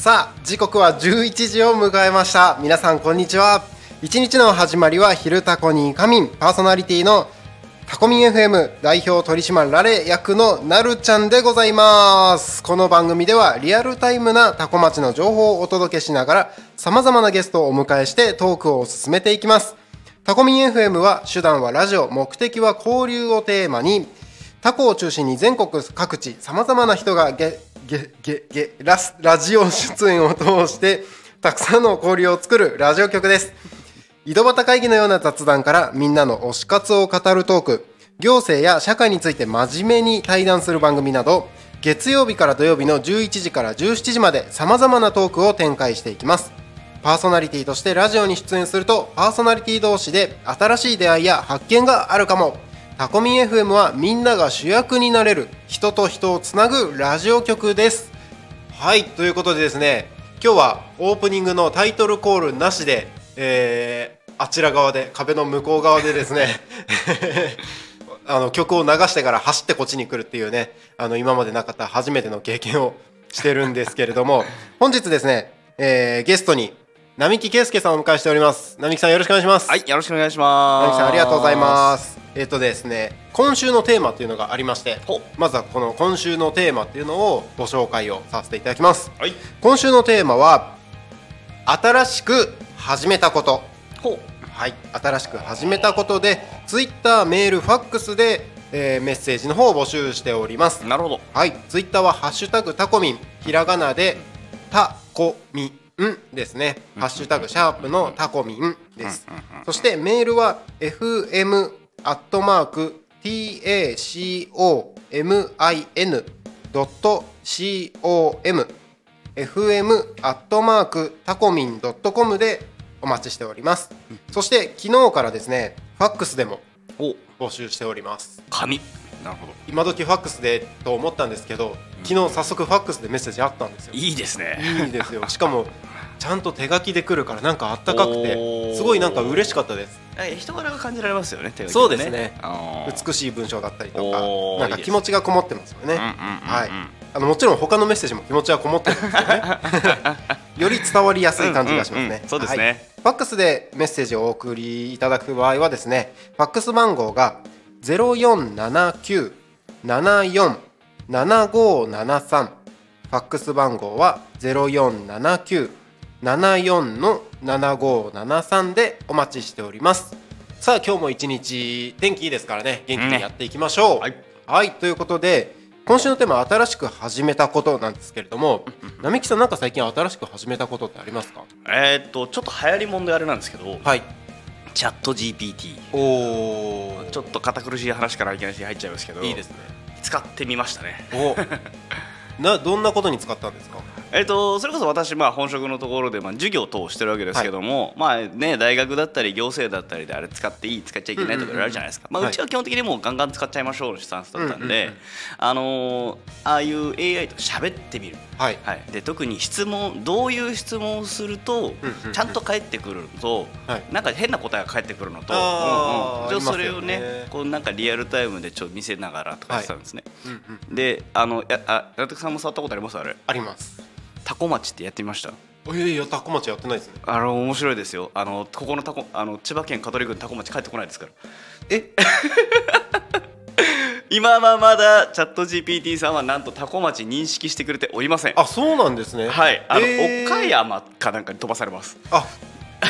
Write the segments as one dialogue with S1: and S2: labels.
S1: さあ時刻は11時を迎えました。皆さんこんにちは。一日の始まりは昼タコに仮眠パーソナリティのタコミン FM 代表取締られ役のなるちゃんでございます。この番組ではリアルタイムなタコ町の情報をお届けしながら様々なゲストをお迎えしてトークを進めていきます。タコミン FM は手段はラジオ目的は交流をテーマにタコを中心に全国各地様々な人がゲゲゲゲララジオ出演を通してたくさんの交流を作るラジオ局です。井戸端会議のような雑談からみんなの推し活を語るトーク行政や社会について真面目に対談する番組など月曜日から土曜日の11時から17時まで様々なトークを展開していきます。パーソナリティとしてラジオに出演するとパーソナリティ同士で新しい出会いや発見があるかも。タコミン FM はみんなが主役になれる人と人をつなぐラジオ局です。はいということでですね今日はオープニングのタイトルコールなしで、えーあちら側で壁の向こう側でですね あの曲を流してから走ってこっちに来るっていうねあの今までなかった初めての経験をしてるんですけれども 本日ですね、えーゲストに並木圭介さんをお迎えしております並木さんよろしくお願いします
S2: はい、よろしくお願いします。
S1: 並木さんありがとうございますえっ、とですね今週のテーマっていうのがありまして
S2: ほ
S1: まずはこの今週のテーマっていうのをご紹介をさせていただきます
S2: はい。
S1: 今週のテーマは新しく始めたこと。はい新しく始めたことでツイッターメールファックスで、えーメッセージの方を募集しております。
S2: なるほど。
S1: はいツイッターはハッシュタグタコミン。ひらがなでタコミンですね。ハッシュタグシャープのタコミンです。そしてメールは fm アットマーク tacomin ドット com fm アットマークタコミンドットコムでお待ちしております。そして昨日からですねファックスでも
S2: お、
S1: 募集しております。
S2: 紙。なるほど。
S1: 今時ファックスでと思ったんですけど昨日早速ファックスでメッセージあったんですよ。
S2: いいですね。
S1: いいですよ。しかもちゃんと手書きで来るからなんかあったかく
S2: お
S1: て
S2: ー。
S1: すごいなんか嬉しかったです。
S2: え人柄が感じられますよね。手書き
S1: そうですね。美しい文章だったりとかなんか気持ちがこもってますよね。
S2: うんうんうんうん。
S1: はいあのもちろん他のメッセージも気持ちはこもってるんですよね。より伝わりやすい感じがしますね。
S2: うんうんうんそうですね。
S1: はい。ファックスでメッセージをお送りいただく場合はですねファックス番号が0479747573ファックス番号は047974の7573でお待ちしております。さあ今日も一日天気いいですからね。元気にやっていきましょう、
S2: はい。
S1: はい、ということで今週のテーマは新しく始めたことなんですけれども並木さんなんか最近新しく始めたことってありますか？
S2: えーっとちょっと流行りもんであれなんですけど、
S1: はい。
S2: チャット GPT。
S1: お
S2: ちょっと堅苦しい話からいきなり入っちゃいますけど、
S1: いいですね。
S2: 使ってみましたね。
S1: お。などんなことに使ったんですか？
S2: えっとそれこそ私、まあ、本職のところで、まあ、授業等をしてるわけですけども、まあね、大学だったり行政だったりであれ使っていい使っちゃいけないとかあるじゃないですか、まあ、
S1: はい。う
S2: ちは基本的にもうガンガン使っちゃいましょうのスタンスだったんで、
S1: うんうんうん
S2: あのーああいう AI と喋ってみる、
S1: はい。
S2: はい、で特に質問どういう質問をすると
S1: うんうん
S2: ちゃんと返ってくるのと、
S1: はい。
S2: なんか変な答えが返ってくるのと、うんうん、それをね
S1: ね
S2: こうなんかリアルタイムでちょっと見せながらとかやってたんですね、
S1: うんうん
S2: であのやあ納得さんも触ったことあります？あれ。
S1: あります
S2: タコ町ってやってみました？
S1: いやいやタコ町やってないですね。
S2: あの面白いですよ。あのここのタコあの千葉県香取郡タコ町帰ってこないですから。
S1: え？
S2: 今はまだチャット GPT さんはなんとタコ町認識してくれておりません。
S1: あそうなんですね。
S2: はい。あの、
S1: えー。
S2: 岡山かなんかに飛ばされます。
S1: あえ？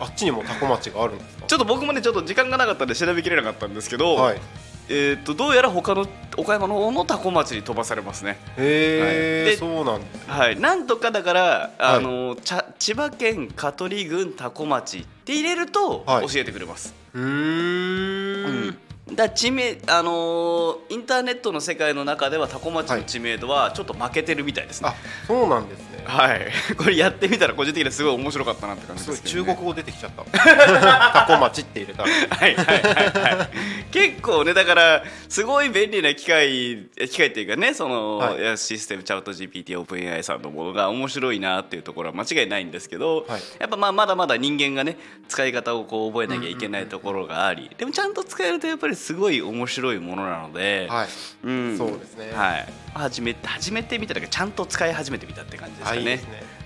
S1: あっちにもタコ町があるんですか？
S2: ちょっと僕もねちょっと時間がなかったんで調べきれなかったんですけど、
S1: はい
S2: えー、とどうやら他の岡山の方のタコ町に飛ばされますね。
S1: へえ、
S2: はい。で
S1: そうなん
S2: はい。なんとかだからあの、ちゃ千葉県香取郡タコ町って入れると
S1: はい。
S2: 教えてくれます、
S1: うーん。
S2: うんだ知名あのーインターネットの世界の中ではタコ町の知名度はちょっと負けてるみたいですね。
S1: あそうなんですね。
S2: はい、これやってみたら個人的にはすごい面白かったなって感じですけど、ね、
S1: 中国語出てきちゃった。タコ町って入れたら。
S2: はいはいはいはい。結構ねだからすごい便利な機械え機械っていうかねその、
S1: はい。
S2: システムチャット GPT オープン AI さんのものが面白いなっていうところは間違いないんですけど、
S1: はい。
S2: やっぱまあまだまだ人間がね使い方をこう覚えなきゃいけないところがあり、でもちゃんと使えるとやっぱりすごい面白いものなので、
S1: はい。
S2: うん、
S1: そうですね。
S2: はい、初めて初めてみただけどちゃんと使い始めてみたって感じですかね。
S1: あいいね、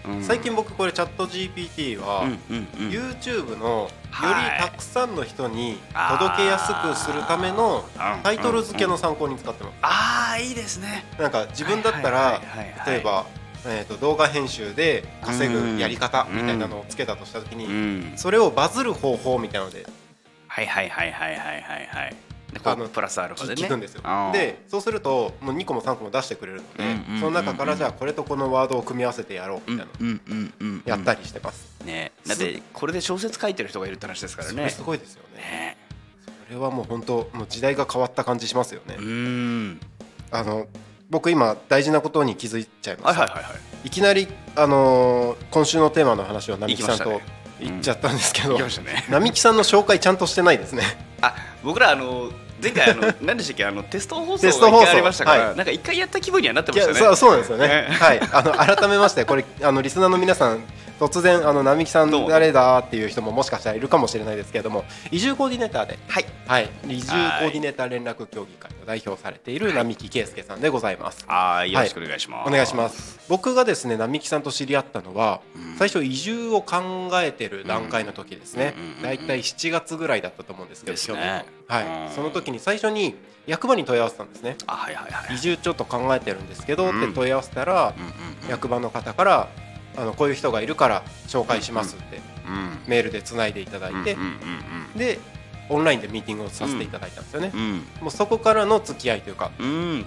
S2: うん。
S1: 最近僕これチャット GPT は、
S2: うんうんうん。
S1: YouTube のよ
S2: はい。
S1: りたくさんの人に届けやすくするためのタイトル付けの参考に使ってます。
S2: ああいいですね。
S1: なんか自分だったら例えば、えー、と動画編集で稼ぐやり方みたいなのをつけたとした時
S2: う
S1: に
S2: ん。
S1: それをバズる方法みたいなので
S2: はいはいはいはいはいはいはい。
S1: あの
S2: うプラスアルファでね。
S1: 聞くんですよでそうするともう2個も3個も出してくれるので
S2: うんうん
S1: その中からじゃあこれとこのワードを組み合わせてやろうみたいな。やったりしてます
S2: ね。だってこれで小説書いてる人がいるって話ですからね。
S1: それすごいですよね
S2: ね。
S1: それはもう本当もう時代が変わった感じしますよね。あの僕今大事なことに気づいちゃいました、
S2: はいはいはいはい。
S1: いきなり、あのー今週のテーマの話を並木さんと
S2: 行
S1: っちゃったんですけど、
S2: 行きましたね。
S1: 並木さんの紹介ちゃんとしてないですね。
S2: あ僕らあの前回あの 何でしたっけ？あのテスト放送
S1: テスト放送。
S2: が一回ありましたから、
S1: はい。
S2: なんか一回やった気分にはなって
S1: い
S2: ましたね。
S1: やそうそうなんですよね
S2: ね。
S1: はい。あの改めましてこれあのリスナーの皆さん突然あの並木さん誰だっていう人ももしかしたらいるかもしれないですけれども移住コーディネーターで
S2: はい。
S1: はい。移住コーディネーター連絡協議会を代表されている並木圭介さんでございます。
S2: はい。よろしくお願いします。
S1: お願いします。僕がですね並木さんと知り合ったのは、
S2: うん。
S1: 最初移住を考えてる段階の時ですね。
S2: うんうんうんうん
S1: だいたい7月ぐらいだったと思うんですけど
S2: ですね。
S1: はい。
S2: うん。
S1: その時に最初に役場に問い合わせたんですね。
S2: あはいはいはい。
S1: 移住ちょっと考えてるんですけど
S2: うん。
S1: って問い合わせたら役場の方からあのこういう人がいるから紹介しますって
S2: うん。
S1: メールでつないでいただいてでオンラインでミーティングをさせていただいたんですよね。もうそこからの付き合いというか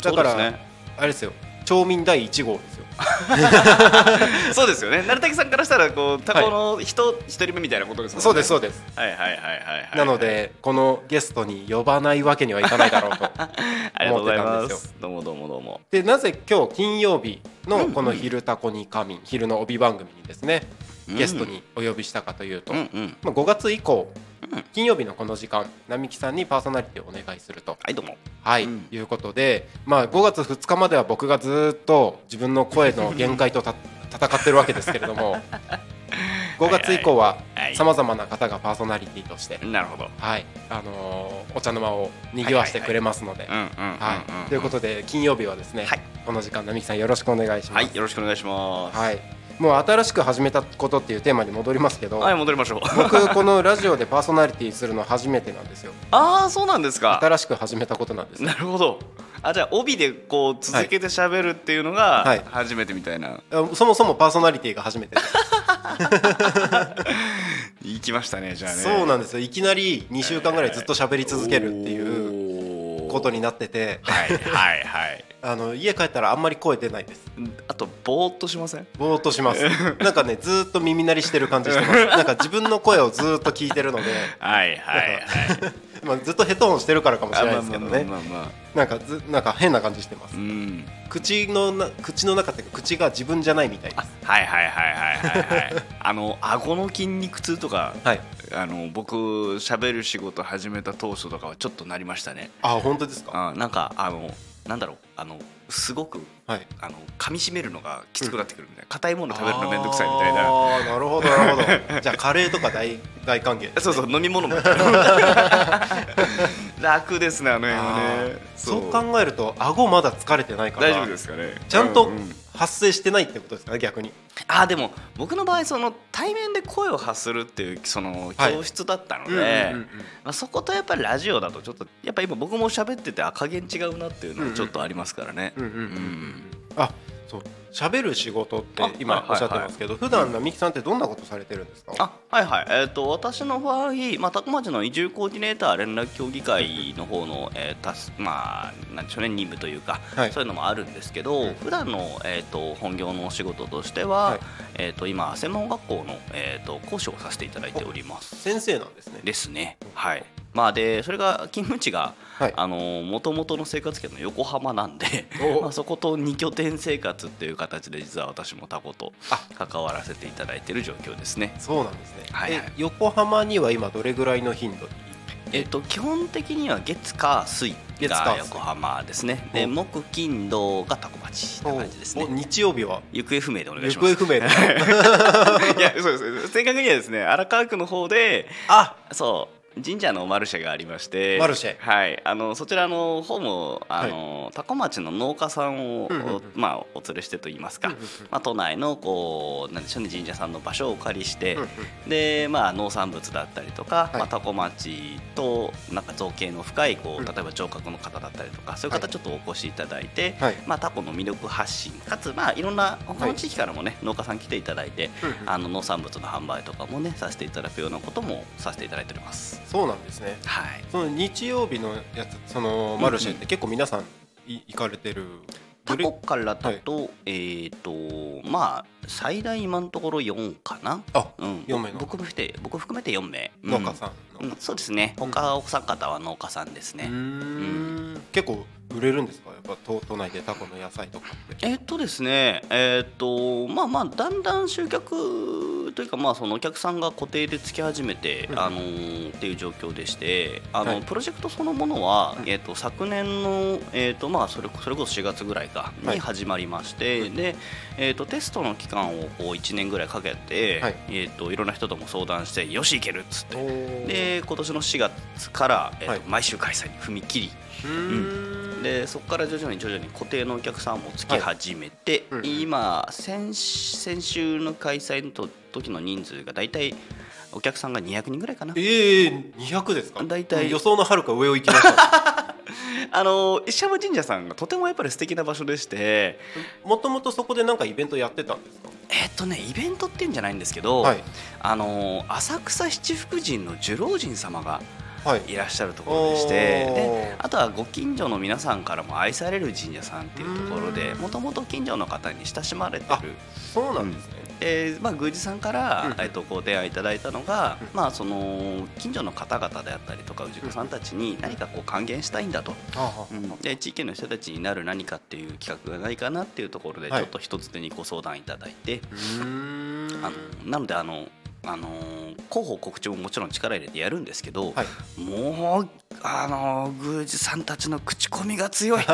S1: だから
S2: ね。
S1: あれですよ町民第1号ですよ。
S2: そうですよね。成竹さんからしたらこうタコの人一人目みたいなことですもんね。
S1: そうですそうです。
S2: はいはいはいはいはい。
S1: なのでこのゲストに呼ばないわけにはいかないだろうと 思ってたんです
S2: すどうもどうもどうも。
S1: でなぜ今日金曜日のこの「昼タコに仮眠」昼の帯番組にですねゲストにお呼びしたかというと、
S2: うんうん。
S1: まあ、5月以降
S2: うん。
S1: 金曜日のこの時間並木さんにパーソナリティをお願いすると。
S2: はいどうも。
S1: はい、
S2: うん。
S1: いうことで、まあ、5月2日までは僕がずっと自分の声の 限界とた戦ってるわけですけれども 5月以降は
S2: はい
S1: さまざまな方がパーソナリティとして、
S2: なるほど。
S1: はいあのーお茶の間を賑わしてくれますので。ということで金曜日はですね、
S2: はい。
S1: この時間並木さんよろしくお願いします。
S2: はいよろしくお願いします。
S1: はいもう新しく始めたことっていうテーマに戻りますけど、
S2: はい戻りましょう。
S1: 僕このラジオでパーソナリティするの初めてなんですよ。
S2: ああそうなんですか。
S1: 新しく始めたことなんです。
S2: なるほど。あじゃあ帯でこう続けて喋るっていうのが
S1: はい。
S2: 初めてみたいな、
S1: あそもそもパーソナリティが初めて
S2: 行きましたねじゃあね。
S1: そうなんですよ。いきなり2週間ぐらいずっと喋り続けるっていう
S2: う
S1: ことになってて。
S2: はいはいはい
S1: あの家帰ったらあんまり声出ないです。
S2: あとぼーっとしません？
S1: ぼーっとします。なんかねずーっと耳鳴りしてる感じしてます。なんか自分の声をずーっと聞いてるので、
S2: はいはいはい。
S1: まあ、ずっとヘッドホンしてるからかもしれないですけどね。なんかずなんか変な感じしてます。
S2: うん。
S1: 口のな口の中っていうか口が自分じゃないみたいです。
S2: はいはいはいはいはいはい。あの顎の筋肉痛とか
S1: はい。
S2: あの僕喋る仕事始めた当初とかはちょっとなりましたね。
S1: あ本当ですか？
S2: あなんかあのなんだろうあのすごく
S1: はい。
S2: あの噛み締めるのがきつくなってくるみたいな。硬いもの食べるのめんどくさいみたいな。
S1: ああなるほどなるほど。じゃあカレーとか大大歓迎ね。
S2: そうそう飲み物も 楽ですねあの辺は
S1: あ
S2: ね
S1: ーそう。考えると顎まだ疲れてないから
S2: 大丈夫ですかね。
S1: ちゃんと発生してないってことですかね逆に。
S2: あでも僕の場合その対面で声を発するっていうその
S1: はい。
S2: 教室だったので、そことやっぱりラジオだとちょっとやっぱ今僕も喋っててあ加減違うなっていうのはちょっとありますからね。
S1: うんうんうんうん。
S2: うん。
S1: あそう喋る仕事って今おっしゃってますけど普段並木さんってどんなことされてるんですか？
S2: あはいはい、えー、と私の場合、まあ、多古町の移住コーディネーター連絡協議会の方の、えーたすまあ、なんでしょうね任務というか、
S1: はい。
S2: そういうのもあるんですけど、普段の、えー、と本業のお仕事としては、
S1: はい。
S2: えー、と今専門学校の、えー、と講師をさせていただいております。
S1: 先生なんですね。
S2: ですね。はい。まあでそれが勤務地がもともとの生活圏の横浜なんで
S1: お。
S2: まあそこと二拠点生活っていう形で実は私もタコと関わらせていただいている状況ですね。
S1: そうなんですね、
S2: はいはい。
S1: え横浜には今どれぐらいの頻度？に
S2: えっと、基本的には月火水
S1: 月火水。
S2: が横浜ですね。で
S1: お
S2: 木金土がタコ町って感じです
S1: お
S2: ね
S1: 日曜日は？
S2: 行方不明でお願いし
S1: 行
S2: ます。
S1: 方不明で
S2: いやそうです。正確にはですね荒川区の方で
S1: あ。
S2: そう神社のマルシェがありまして
S1: マルシェ。
S2: はい。あのそちらの方もあの、多古町の農家さんを、
S1: うんうんうん。
S2: まあ、お連れしてといいますか、
S1: うんうんうん。
S2: まあ、都内のこうなんでしょうね神社さんの場所をお借りして、
S1: うんうん
S2: でまあ、農産物だったりとか、
S1: はい。
S2: まあ、多古町となんか造形の深いこ
S1: うん。
S2: う例えば城郭の方だったりとかそういう
S1: は
S2: 方ちょっとお越しいただいて、
S1: はい。
S2: まあ、タコの魅力発信かつ、まあ、いろんな他の地域からもね、農家さん来ていただいて、
S1: うんうん。
S2: あの農産物の販売とかもねさせていただくようなこともさせていただいております。
S1: そうなんですね。
S2: はい。
S1: その日曜日のやつそのマルシェって結構皆さんい行かれてる？
S2: タコからだと、えっ、とまあ最大今のところ4かな？
S1: あ
S2: うん、
S1: 4名の。
S2: 僕も含めて僕含めて4名、うん。
S1: 農家さんの。
S2: うん。そうですね。他お三方は農家さんですね、
S1: うーん。結構売れるんですか？やっぱ都都内でタコの野菜とかって。
S2: えっとですねえっとまあまあだんだん集客というかまあそのお客さんが固定でつき始めて、
S1: うん。
S2: あのーっていう状況でしてあの、
S1: はい。
S2: プロジェクトそのものは、
S1: うん。
S2: えっと昨年のえっとまあそれそれこそ4月ぐらいか
S1: はい。
S2: に始まりまして、でえっとテストの期間をこう1年ぐらいかけて、
S1: はい。
S2: えっといろんな人とも相談してよしいけるっつって。で今年の4月から、えっと
S1: はい。
S2: 毎週開催に踏み切り
S1: うーん。
S2: でそこから徐々に徐々に固定のお客さんもつき始めて、
S1: はいうん
S2: 今先先週の開催のと時の人数が大体お客さんが200人ぐらいかな。
S1: ええ200ですか？
S2: 大体。
S1: 予想のはるか上を行きました。
S2: あの石山神社さんがとてもやっぱり素敵な場所でして。
S1: もともとそこでなんかイベントやってたんですか？
S2: えっとねイベントっていうんじゃないんですけど、
S1: はい。
S2: あの浅草七福神の寿老神様が
S1: はい。
S2: いらっしゃるところでしてであとはご近所の皆さんからも愛される神社さんっていうところで
S1: うん。
S2: もともと近所の方に親しまれて
S1: あ
S2: る
S1: そうなんですね、
S2: えーまあ、宮司さんから、
S1: うん
S2: えっとご提案いただいたのが、
S1: うん
S2: まあ、その近所の方々であったりとか氏子さんたちに何かこう還元したいんだと、で地域の人たちになる何かっていう企画がないかなっていうところでち
S1: はい。
S2: ょっと一つ手にご相談いただいて、あのなのであのあの広報告知ももちろん力入れてやるんですけど、
S1: はい。
S2: もうあの宮司さんたちの口コミが強い。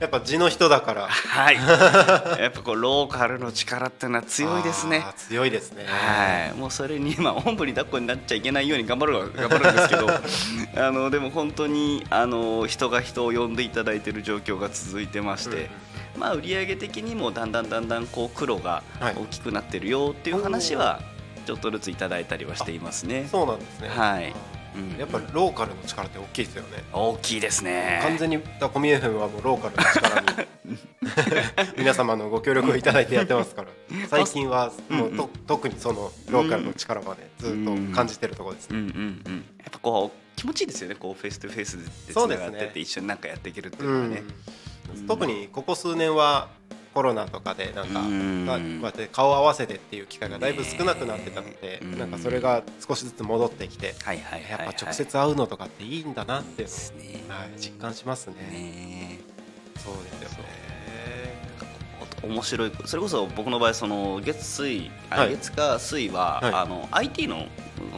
S1: やっぱ地の人だから。
S2: はい。やっぱこうローカルの力っていうのは強いですね。
S1: 強いですね。
S2: はい、もうそれに、まあ、おんぶに抱っこになっちゃいけないように頑張るは 頑張るんですけど。あのでも本当にあの人が人を呼んでいただいている状況が続いてまして、まあ、売上的にもだんだんだんだんこう黒が
S1: はい。
S2: 大きくなってるよっていう話はちょっとずついただいたりはしていますね。
S1: そうなんですね。
S2: はい。
S1: やっぱりローカルの力って大きいですよね。
S2: 大きいですね。
S1: 完全にダコミ FM はもうローカルの力に 皆様のご協力をいただいてやってますから。最近はもうと、
S2: うん
S1: 特にそのローカルの力はねずっと感じてるところですね、
S2: うんうんうん、やっぱこう気持ちいいですよね。こうフェイスとフェイスでつながってて一緒になんかやっていけるっていう
S1: うん
S2: のはね。
S1: 特にここ数年はコロナとかでなんか、こうやって顔合わせてっていう機会がだいぶ少なくなってたので、
S2: ね
S1: なんかそれが少しずつ戻ってきて、やっぱ直接会うのとかっていいんだなってはい、実感しますね。
S2: ね
S1: そうですよね。
S2: お面白いそれこそ僕の場合その月水、あ
S1: はい。
S2: 月か水は、
S1: はい。
S2: あの IT の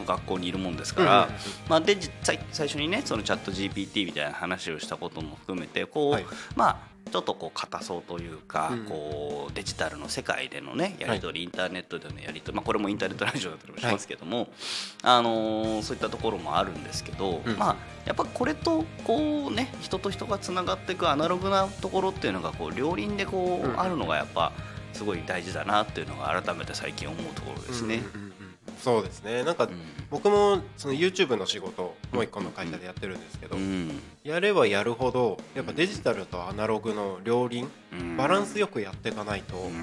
S2: 学校にいるもんですから、
S1: うんうんうん。
S2: まあ、で実際最初にねそのチャット GPT みたいな話をしたことも含めてこう、
S1: はい。
S2: まあちょっとこう硬そうというか、
S1: うん。
S2: こうデジタルの世界でのねやり取り、インターネットでのやり取り、まあ、これもインターネットラジオだったりもしますけども、あのーそういったところもあるんですけど、
S1: うん。
S2: まあやっぱこれとこうね人と人がつながっていくアナログなところっていうのがこう両輪でこう、
S1: うん。
S2: あるのがやっぱすごい大事だなっていうのが改めて最近思うところですね。
S1: うんうんそうですね。なんか、
S2: うん。
S1: 僕もその YouTube の仕事をもう一個の会社でやってるんですけど、
S2: うん。
S1: やればやるほどやっぱデジタルとアナログの両輪
S2: うん。
S1: バランスよくやっていかないと、
S2: うん。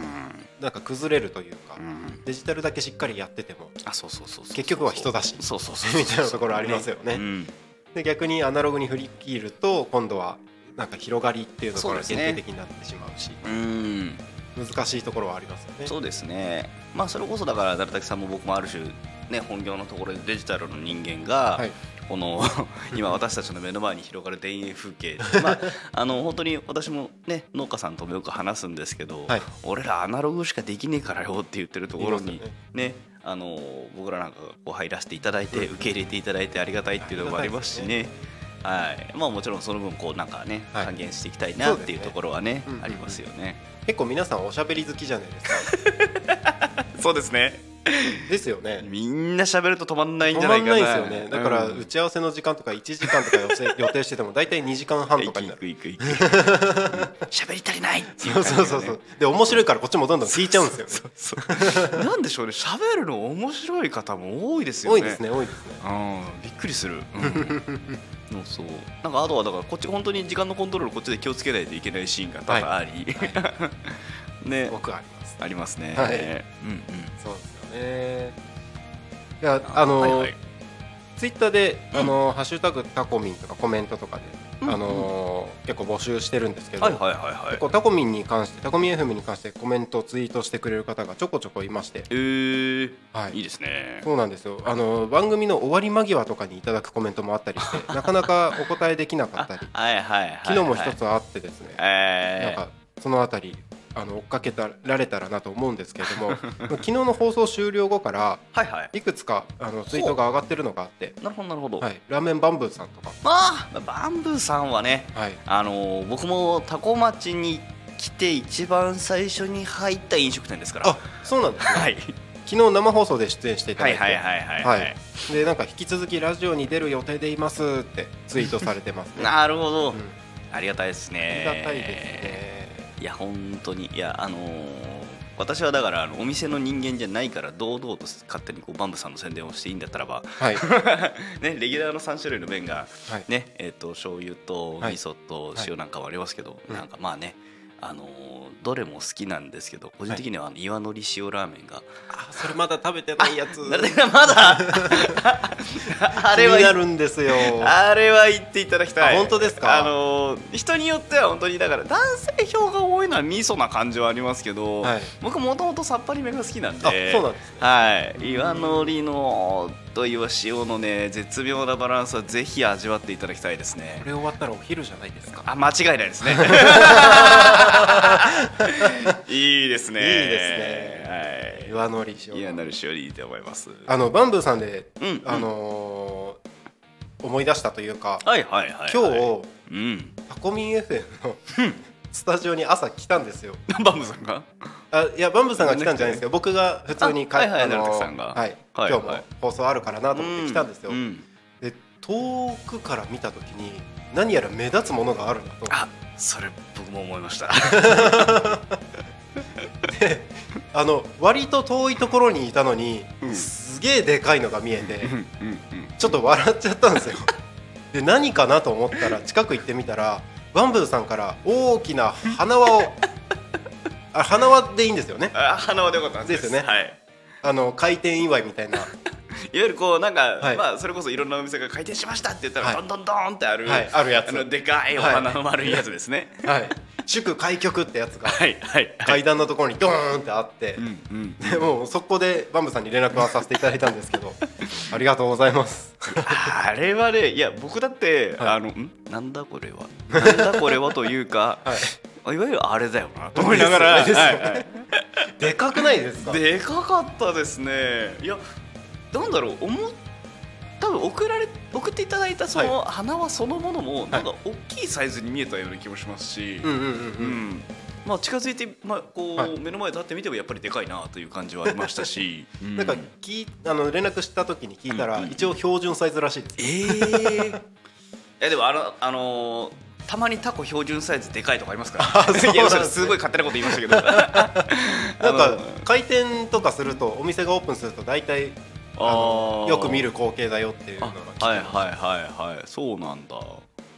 S1: なんか崩れるというか、
S2: うん。
S1: デジタルだけしっかりやってても結局は人だし みたいなところありますよね
S2: うん
S1: で逆にアナログに振り切ると今度はなんか広がりっていうところが限定的になってしまうし
S2: うん
S1: 難しいところはありますよね。
S2: そうですね。まあそれこそだから成竹さんも僕もある種ね本業のところでデジタルの人間が、
S1: はい。
S2: この 今私たちの目の前に広がる田園風景、まあ、あの本当に私もね農家さんともよく話すんですけど、
S1: はい。
S2: 俺らアナログしかできねえからよって言ってるところに
S1: 言いますよ
S2: ね。あの僕らなんかがこう入らせていただいて受け入れていただいてありがたいっていうのもありますしね。はい。まあ、もちろんその分こうなんかね
S1: はい。
S2: 還元していきたいなっていうところはねありますよね。
S1: 結構皆さんおしゃべり好きじゃないですか
S2: そうですね。
S1: ですよね。
S2: みんな喋ると止まんないんじ
S1: 止ま
S2: ゃないかな。
S1: んないですよね。だから
S2: うん。
S1: 打ち合わせの時間とか1時間とか予定予定してても大体2時間半とかになる。
S2: 喋り足りないってい
S1: そう
S2: ね
S1: そうそうそう。で面白いからこっちもどんどん聞いちゃうんですよね。
S2: そうそう なんでしょうね。喋るの面白い方も多いですよね。
S1: 多いですね多いですね。
S2: うん。びっくりする、うん。そう。そうなんかあとはだからこっち本当に時間のコントロールこっちで気をつけないといけないシーンが多々あり、ね。
S1: 僕あります。
S2: ありますね、
S1: はい。
S2: うんうん。
S1: そうですよねいやあの、
S2: はいはい。
S1: ツイッターで、あのハッシュタグタコミンとかコメントとかで、
S2: うん。
S1: あの結構募集してるんですけど、
S2: はいはいはいはい。
S1: 結構タコミンに関してタコミン FM に関してコメントツイートしてくれる方がちょこちょこいまして、
S2: えー、
S1: はい。
S2: いいですね。
S1: そうなんですよ。あの番組の終わり間際とかにいただくコメントもあったりして なかなかお答えできなかったり
S2: はいはいはい、はい、
S1: 昨日も一つあってですね、
S2: えー、
S1: なんかそのあたりあの追っかけたられたらなと思うんですけれども 昨日の放送終了後から
S2: はいはい。
S1: いくつかあのツイートが上がってるのがあって、
S2: なるほどなるほど、
S1: はい、ラーメンバンブーさんとか、
S2: ああバンブーさんはね
S1: はい、
S2: あのー僕もタコ町に来て一番最初に入った飲食店ですから。
S1: あそうなんですね、
S2: はい。
S1: 昨日生放送で出演していただいて、
S2: はいはいはいはい
S1: は
S2: はい。い、
S1: でなんか引き続きラジオに出る予定でいますってツイートされてますね。
S2: なるほど、
S1: うん。
S2: ありがたいです
S1: あ
S2: ね
S1: りがたいですね。
S2: いや本当に。いやあのー私はだからあのお店の人間じゃないから堂々と勝手にこうバンブさんの宣伝をしていいんだったらば
S1: はい。
S2: ねレギュラーの3種類の麺が
S1: はい。
S2: ねえっ、と醤油と
S1: はい。
S2: 味噌と塩なんかもありますけど、
S1: うん
S2: なんかまあねあのーどれも好きなんですけど個人的にはあの岩のり塩ラーメンが、
S1: あそれまだ食べてないやつ。
S2: まだ あれは
S1: 気になるんですよ。
S2: あれは言っていただきたい。
S1: あ本当ですか？
S2: あのー人によっては本当にだから男性票が多いのは味噌な感じはありますけど、
S1: はい。
S2: 僕もともとさっぱりめが好きなんで
S1: あそうなんですね
S2: はい。岩のりのと岩塩のね絶妙なバランスはぜひ味わっていただきたいですね。
S1: これ終わったらお昼じゃないですか？
S2: あ間違いないですね いいですね。
S1: いいです
S2: ね。
S1: 岩のり塩。
S2: はい岩のり塩いいと思います。
S1: あのバンブーさんで、
S2: うん
S1: あのー思い出したというか、
S2: はいはいはい、はい、
S1: 今日
S2: うん。
S1: タコミン FM のスタジオに朝来たんですよ。
S2: バンブさんが？
S1: あいやバンブーさんが来たんじゃないですけど僕が普通に
S2: あはいはい
S1: はい。
S2: はい
S1: 今日も
S2: はい
S1: 放送あるからなと思って来たんですよ。
S2: うん。
S1: で遠くから見た時に何やら目立つものがあるなと。
S2: あそれ僕も思いました。
S1: で あの割と遠いところにいたのに、
S2: うん。
S1: すげえでかいのが見えて
S2: うんうん
S1: ちょっと笑っちゃったんですよ。で何かなと思ったら近く行ってみたらバンブーさんから大きな花輪をあ花輪でいいんですよね。
S2: あ花輪でよかったん
S1: です。よね。
S2: はい。
S1: あの開店祝いみたいない
S2: わゆるこうなんか、
S1: はい。
S2: まあそれこそいろんなお店が開店しましたって言ったら、
S1: はい。
S2: どんどんどんってある、
S1: はい。あるやつ。
S2: のでかいお花の丸いやつですね、
S1: はい。祝開局ってやつが
S2: はい、はいはい。
S1: 階段のところにドーンってあって、
S2: うんうん
S1: でもう速攻でバンブさんに連絡はさせていただいたんですけど ありがとうございます。
S2: あれはねいや僕だって、
S1: はい。
S2: あのん？なんだこれは？なんだこれはというか、
S1: はい。
S2: わゆるあれだよなと思いながら、
S1: でかくないですか？
S2: でかかったですね。いやなんだろう思っ多分送られ送っていただいたその花輪そのものもなんか大きいサイズに見えたような気もしますし、
S1: うんうんうん
S2: う
S1: うん。
S2: んまあ、近づいて、まあこう
S1: はい。
S2: 目の前で立ってみてもやっぱりでかいなという感じはありましたし、う
S1: なんか聞いあの連絡した時に聞いたら、一応標準サイズらしいです
S2: え えいやでもあのあのーたまにタコ標準サイズでかいとかありますから、
S1: す
S2: ごい勝手なこと言いましたけど。
S1: なんか開店とかするとお店がオープンすると大体よく見る光景だよっていうのが
S2: あ
S1: 聞いて
S2: はいはいはいはい。そうなんだ。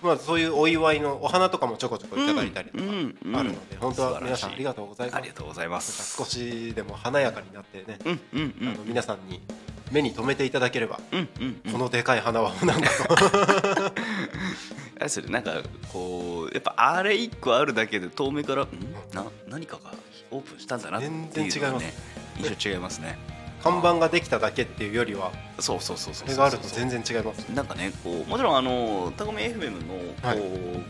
S1: まあ、そういうお祝いのお花とかもちょこちょこいただいたりとかあるので、本当は皆さんありが
S2: と
S1: とうございます。
S2: ありがとうございます。
S1: 少しでも華やかになってね、あの
S2: ん
S1: 皆さんに目に留めていただければ、このでかい花はなんだと。
S2: あれそれなんかこうやっぱあれ一個あるだけで遠目からん？な何かがオープンしたんだなっていうのね印象違いますね
S1: 看板ができただけっていうよりは
S2: そうそうそうそ
S1: れがあると全然違います。
S2: なんかねこうもちろんあのタコミ FM のこう、
S1: はい。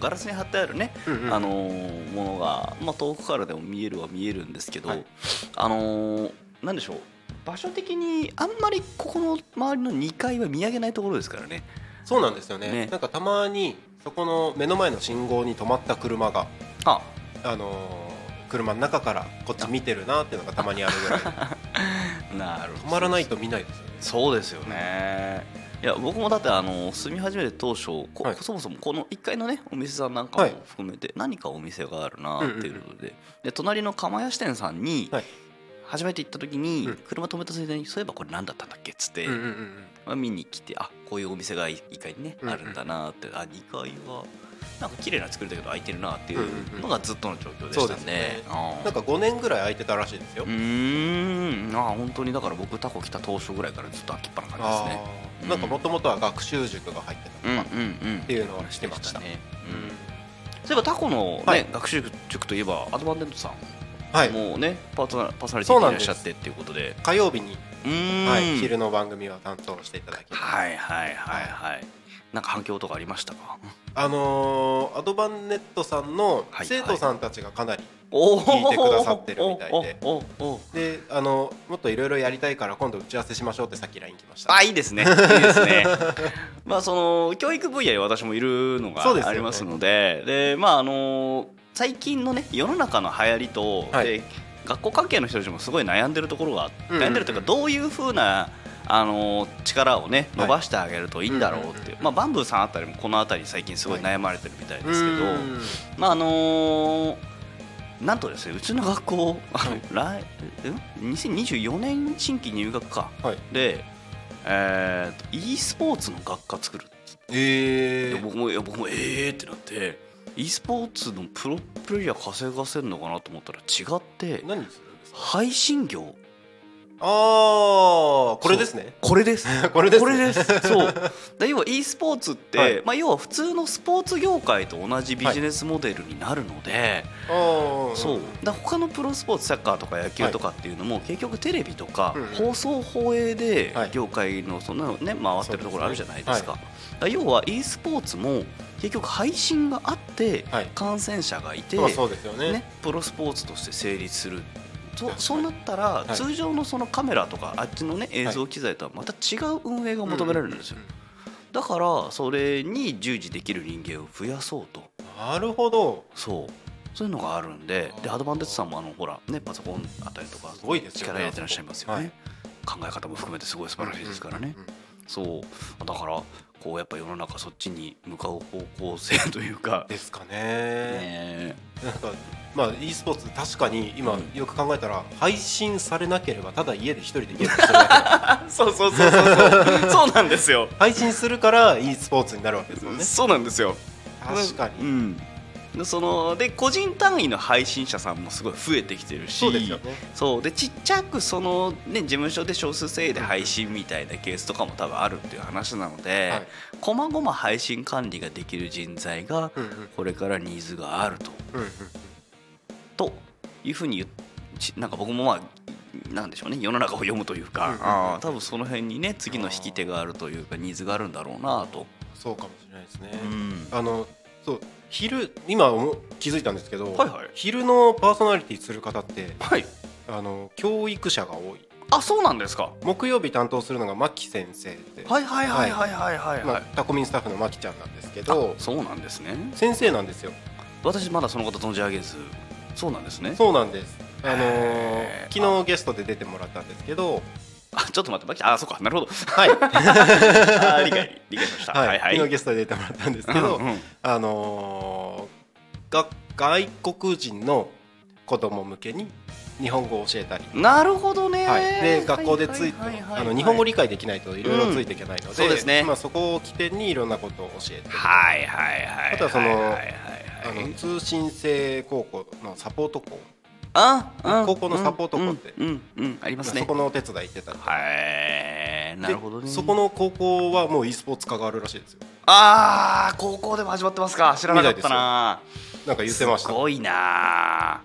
S2: ガラスに貼ってあるね、
S1: うんうん。
S2: あのものが、まあ、遠くからでも見えるは見えるんですけど、
S1: はい。
S2: あのなんでしょう場所的にあんまりここの周りの2階は見上げないところですからね。
S1: そうなんですよね。
S2: ね。
S1: なんかたまにそこの目の前の信号に止まった車が
S2: あ。
S1: あのー車の中からこっち見てるなっていうのがたまにあるぐらいで。
S2: なるほど。
S1: 止まらないと見ないですよね。
S2: そうですよね。いや僕もだってあの住み始めて当初こ、
S1: はい。
S2: そもそもこの1階のねお店さんなんか
S1: はい。
S2: も含めて何かお店があるなっていうことで,、で隣の釜屋支店さんに
S1: はい。
S2: 初めて行った時に
S1: うん。
S2: 車止めたついでにそういえばこれ何だったんだっけっつって、
S1: うんうんうん
S2: まあ、見に来てあこういうお店が1階にね
S1: うんうん
S2: あるんだなってあ2階はなんか綺麗な作りだけど空いてるなっていうのがずっとの状況でした
S1: ね。なんか5年ぐらい空いてたらしいですよ。
S2: うーん。あー本当にだから僕タコ来た当初ぐらいからずっと空きっぱな感じですね。
S1: なんかもともとは学習塾が入ってた
S2: うん
S1: とかっていうのはしてました。
S2: ね、うん。そういえばタコの、ね
S1: はい。
S2: 学習塾といえばアドバンテントさん
S1: はい。
S2: もうねパーソナパーソナリティでいらっしゃってっていうことで。
S1: 火曜日にはい昼の番組は担当していただきます。
S2: はいはいはい。はい。なんか反響とかありましたか？
S1: あのーアドバンネットさんの
S2: はい
S1: 生徒さんたちがかなり聞いてくださってるみたいで。であのもっといろいろやりたいから今度打ち合わせしましょうってさっき LINE 来ました。
S2: あいいですね。いいですね。まあその教育分野に私もいるのが
S1: そうですよね。
S2: ありますので。でまああの最近のね世の中の流行りと、
S1: はい。
S2: で学校関係の人たちもすごい悩んでるところが、
S1: うんうんうん。
S2: 悩んでるというかどういうふうなあの力をね伸ばしてあげるといいんだろうっていう、まあ、バンブーさんあたりもこの辺り最近すごい悩まれてるみたいですけど、
S1: うん
S2: まああのなんとですねうちの学校あの、来ん2024年新規入学か。
S1: はい。
S2: で、えーと e スポーツの学科作る
S1: えー。
S2: で僕もいや僕もえーってなって e スポーツのプロプレイヤー稼がせるのかなと思ったら違って
S1: 何
S2: 配信業
S1: ああ これですね。
S2: これです。
S1: これですね。
S2: これです。そう。で要は e スポーツって、
S1: はい。
S2: まあ、要は普通のスポーツ業界と同じビジネスモデルになるので、
S1: あー。
S2: そう。だ他のプロスポーツサッカーとか野球とかっていうのも、結局テレビとか放送放映で
S1: はい。
S2: 業界のそんなのね回ってるところあるじゃないですか。だから要は e スポーツも結局配信があって
S1: はい。
S2: 感染者がいて、
S1: まあそうですよね。
S2: ね、プロスポーツとして成立するそそうなったら、
S1: い。
S2: 通常のそのカメラとかあっちのね映像機材とはまた違う運営が求められるんですよ、だからそれに従事できる人間を増やそうと。
S1: うんなるほど。
S2: そう。そういうのがあるんででアドバンテッドさんもあのほらねパソコンあったりとか
S1: すごいですよね
S2: 力入れてらっしゃいますよね、
S1: はい。
S2: 考え方も含めてすごい素晴らしいですからね、そう。だからこうやっぱ世の中そっちに向かう方向性というか。
S1: ですかね。
S2: ね
S1: なんかまあ e スポーツ確かに今
S2: うん。
S1: よく考えたら配信されなければただ家で一人でゲームしてるだけ
S2: そうそうそうそうそう。そうなんですよ。
S1: 配信するから e スポーツになるわけですよね。
S2: そうなんですよ。
S1: 確かに。
S2: うん。でそので個人単位の配信者さんもすごい増えてきてるし
S1: そうですよね。
S2: そう。でちっちゃくその、ね、事務所で少数制で配信みたいなケースとかも多分あるっていう話なので、
S1: はい。
S2: こまごま配信管理ができる人材がこれからニーズがあると。
S1: うんうん
S2: というふうに言っちなんか僕もまあなんでしょうね。世の中を読むというか、
S1: うんうん
S2: 多分その辺にね次の引き手があるというかニーズがあるんだろうなと。
S1: そうかもしれないですね。
S2: うん。
S1: あのそう昼今思気づいたんですけど、
S2: はいはい。
S1: 昼のパーソナリティする方って
S2: はい、
S1: あの教育者が多い。
S2: あそうなんですか。
S1: 木曜日担当するのが牧先生で、
S2: はいはいはいはいはい。はい
S1: まあ
S2: はい、
S1: タコミンスタッフの牧ちゃんなんですけ
S2: あ
S1: ど
S2: そうなんですね。
S1: 先生なんですよ。
S2: 私まだそのこと存じ上げずそうなんですね。
S1: そうなんです。あのー。昨日ゲストで出てもらったんですけど
S2: あちょっと待ってあそうかなるほど。
S1: はい、
S2: あー理解理解しました。
S1: はい。
S2: はいはい。
S1: 昨日ゲストで出てもらったんですけど、
S2: うんうん
S1: あのーが外国人の子供向けに日本語を教えたり、
S2: なるほどね、
S1: はい、で学校でついあの日本語理解できないといろいろついていけないので、
S2: うん。そうですね。
S1: まあ、そこを起点にいろんなことを教えて
S2: はいはいはい
S1: あとはその
S2: はいはい。はい
S1: あの通信制高校のサポート校、
S2: あうん。
S1: 高校のサポート校って。
S2: うんうんありますね。
S1: そこのお手伝い行ってたり
S2: はいなるほどね。
S1: でそこの高校はもう e スポーツ科があるらしいですよ。
S2: ああ高校でも始まってますか。知らなかったな。
S1: なんか言ってました。
S2: すごいな。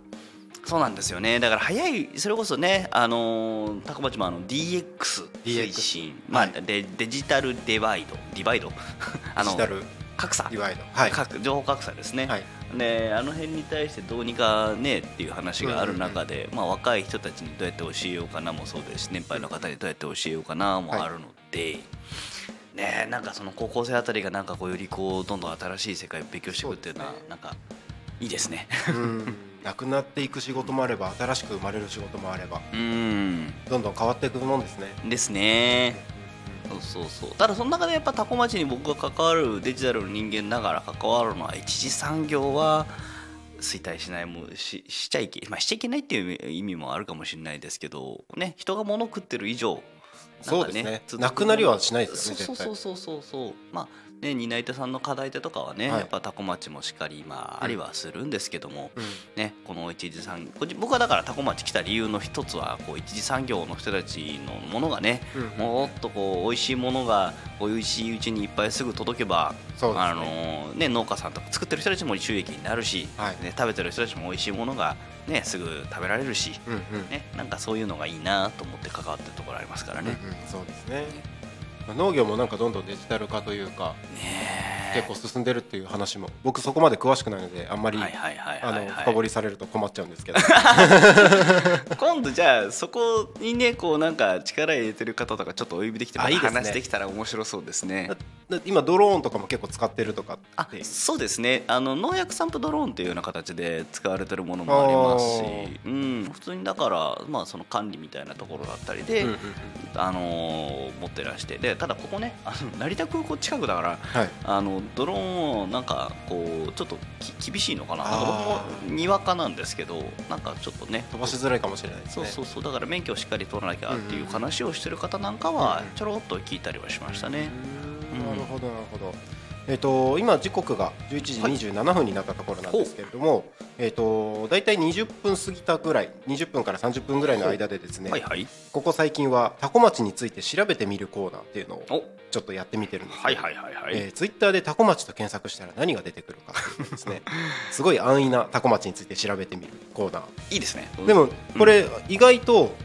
S2: そうなんですよね。だから早いそれこそねあのー高町もあの DX 推進。まあ、
S1: はい。
S2: デデジタルデバイド。ディバイド。あの
S1: デジタル
S2: 格差。
S1: ディワイド。はい。
S2: 各情報格差ですね、
S1: はい
S2: であの辺に対してどうにかねっていう話がある中で、まあ、若い人たちにどうやって教えようかなもそうですし年配の方にどうやって教えようかなもあるので、ねなんかその高校生あたりがなんかこうよりこうどんどん新しい世界を勉強していくっていうのはなんかいいですね。
S1: うん。なくなっていく仕事もあれば新しく生まれる仕事もあれば
S2: うん。
S1: どんどん変わっていくもんですね。
S2: ですね。そうそうそう。ただその中でやっぱタコ町に僕が関わるデジタルの人間ながら関わるのは一次産業は衰退しないもうししちゃいけ、まあ、しちゃいけないっていう意味もあるかもしれないですけどね人が物食ってる以上
S1: そうですね。なくなりはしないですよね
S2: そうそうそうそうそう。まあね担い手さんの課題手とかはね、
S1: はい。
S2: やっぱタコ町もしっかりまあありはするんですけども、
S1: うん。
S2: ね、この一次産業僕はだからタコ町来た理由の一つはこう一次産業の人たちのものがね、
S1: うん。
S2: もっとこう美味しいものが美味しいうちにいっぱいすぐ届けば、
S1: ね。
S2: あのね、農家さんとか作ってる人たちも収益になるし、
S1: はい。
S2: ね、食べてる人たちも美味しいものが、ね、すぐ食べられるし、
S1: うんうん。
S2: ね、なんかそういうのがいいなと思って関わってるところありますからね。
S1: うんうん。そうですね。まあ農業もなんかどんどんデジタル化というか。
S2: ね
S1: 結構進んでるっていう話も。僕そこまで詳しくないのであんまり深掘りされると困っちゃうんですけど。
S2: 今度じゃあそこにねこうなんか力入れてる方とかちょっとお呼びできて
S1: あいいですね。
S2: 話できたら面白そうですね。
S1: だ今ドローンとかも結構使ってるとか
S2: あ
S1: って。
S2: そうですね。あの農薬散布ドローンというような形で使われてるものもありますし、うん、普通にだから、まあ、その管理みたいなところだったりで、
S1: うんうんうん。
S2: あのー持ってらして。でただここねあの成田空港近くだから
S1: はい。
S2: あのドローンをなんかこうちょっとき厳しいのかな？なんか僕もにわかなんですけどなんかちょっとね。
S1: 飛ばしづらいかもしれないですね。
S2: そうそうそう。だから免許をしっかり取らなきゃっていう話をしてる方なんか
S1: うん
S2: は
S1: うん
S2: ちょろっと聞いたりはしましたね。
S1: うーん。
S2: うん。
S1: なるほどなるほど。えっ、と今時刻が11時27分になったところなんですけれども、えっ、とだいたい20分過ぎたぐらい、20分から30分ぐらいの間でですね、
S2: はい。はい
S1: ここ最近はタコ町について調べてみるコーナーっていうのを
S2: お。
S1: ちょっとやってみてるんですけど
S2: はいはいはいはい、
S1: えー、ツイッターでタコ町と検索したら何が出てくるかですね すごい安易なタコ町について調べてみるコーナー。
S2: いいですね。
S1: でもこれ意外と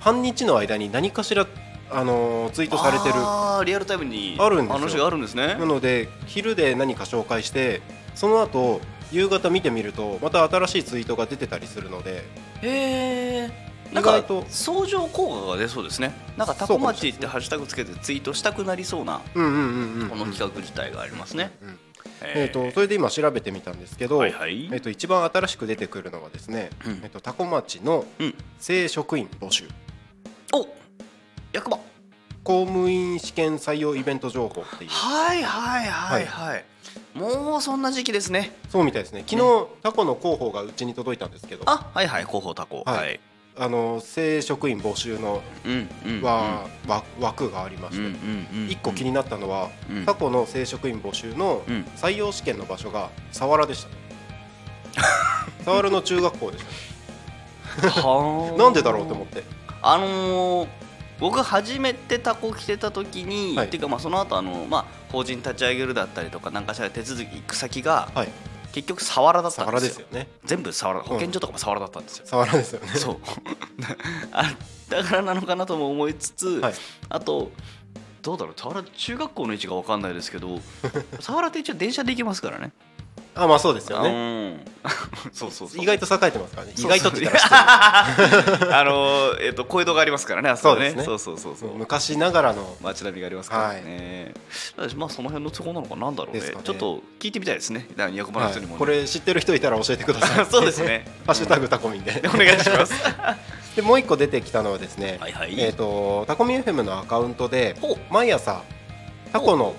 S1: 半日の間に何かしら、あのーツイートされてる。
S2: あーリアルタイムに。
S1: あるんですよ。
S2: 話があるんですね。
S1: なので昼で何か紹介してその後夕方見てみるとまた新しいツイートが出てたりするので。
S2: へえなんか相乗効果が出そうですね。なんかタコ町ってハッシュタグつけてツイートしたくなりそうなこの企画自体がありますね、
S1: うん
S2: へ
S1: えー、とそれで今調べてみたんですけど、
S2: はいはい。
S1: えー、と一番新しく出てくるのがですね、
S2: うん。
S1: えー、とタコ町の
S2: うん。
S1: 正職員募集公務員試験採用イベント情報っていう。
S2: はいはいはいはい、もうそんな時期ですね。
S1: そうみたいですね。昨日タコの広報がうちに届いたんですけど。あ
S2: あはいはい広報タコ。
S1: はい。
S2: はい、
S1: の正職員募集のは、わ枠がありまして、
S2: うんうんうん
S1: 一個気になったのは、
S2: うん。
S1: タコの正職員募集の
S2: うん。
S1: 採用試験の場所が佐原でした、佐原の中学校でした、
S2: はあ
S1: なんでだろうと思って。
S2: あのー僕初めてタコ来てた時に、
S1: はい。
S2: っていうかまあその後あのまあ法人立ち上げるだったりとかなんかしら手続き行く先が、
S1: はい。
S2: 結局佐原だった
S1: 佐
S2: んですよ。
S1: 原ですよね。
S2: 全部佐原保健所とかも佐原だったんですよ、
S1: 佐原ですよね。
S2: そう。あだからなのかなとも思いつつ、
S1: はい。
S2: あとどうだろう佐原中学校の位置が分かんないですけど 佐原って一応電車で行けますからね
S1: あまあそうですよね。
S2: うん。そうそうそう。
S1: 意外と栄えてますからね。意外とって言ったら
S2: あのーえっと小江戸がありますからねあそ
S1: ですね。
S2: そうそうそうそう。
S1: 昔ながらの。
S2: 街並みがありますからね、だからまあその辺の都合なのかなんだろうね。
S1: ね。
S2: ちょっと聞いてみたいですね。だから役場の人にも、ね。
S1: はい。これ知ってる人いたら教えてください。
S2: そうですね。
S1: ハッシュタグタコミンで。
S2: お願いします。
S1: でもう一個出てきたのはですね
S2: はいはい。
S1: えっとタコミ FM のアカウントで毎朝タコの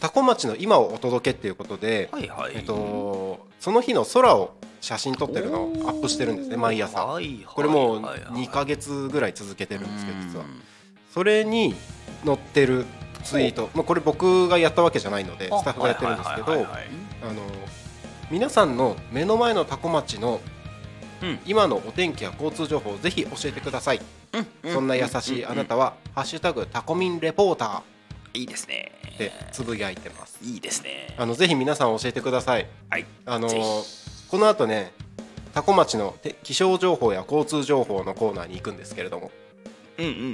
S1: タコ町の今をお届けっていうことで
S2: はいはい。
S1: えっとその日の空を写真撮ってるのをアップしてるんですね毎朝。
S2: はいはい
S1: これもう
S2: はいはい
S1: 2ヶ月ぐらい続けてるんですけど実は
S2: うん。
S1: それに載ってるツイートまあこれ僕がやったわけじゃないので
S2: あ
S1: スタッフがやってるんですけど皆さんの目の前のタコ町の
S2: うん。
S1: 今のお天気や交通情報をぜひ教えてください。
S2: うん
S1: そんな優しいあなたは「ハッシュタグタコミンレポータ
S2: いいですね
S1: ー」でつぶやいてます。
S2: いいですね。
S1: あのぜひ皆さん教えてください。
S2: はい。
S1: あのこの後ね多古町のて気象情報や交通情報のコーナーに行くんですけれども、
S2: うんうんうんう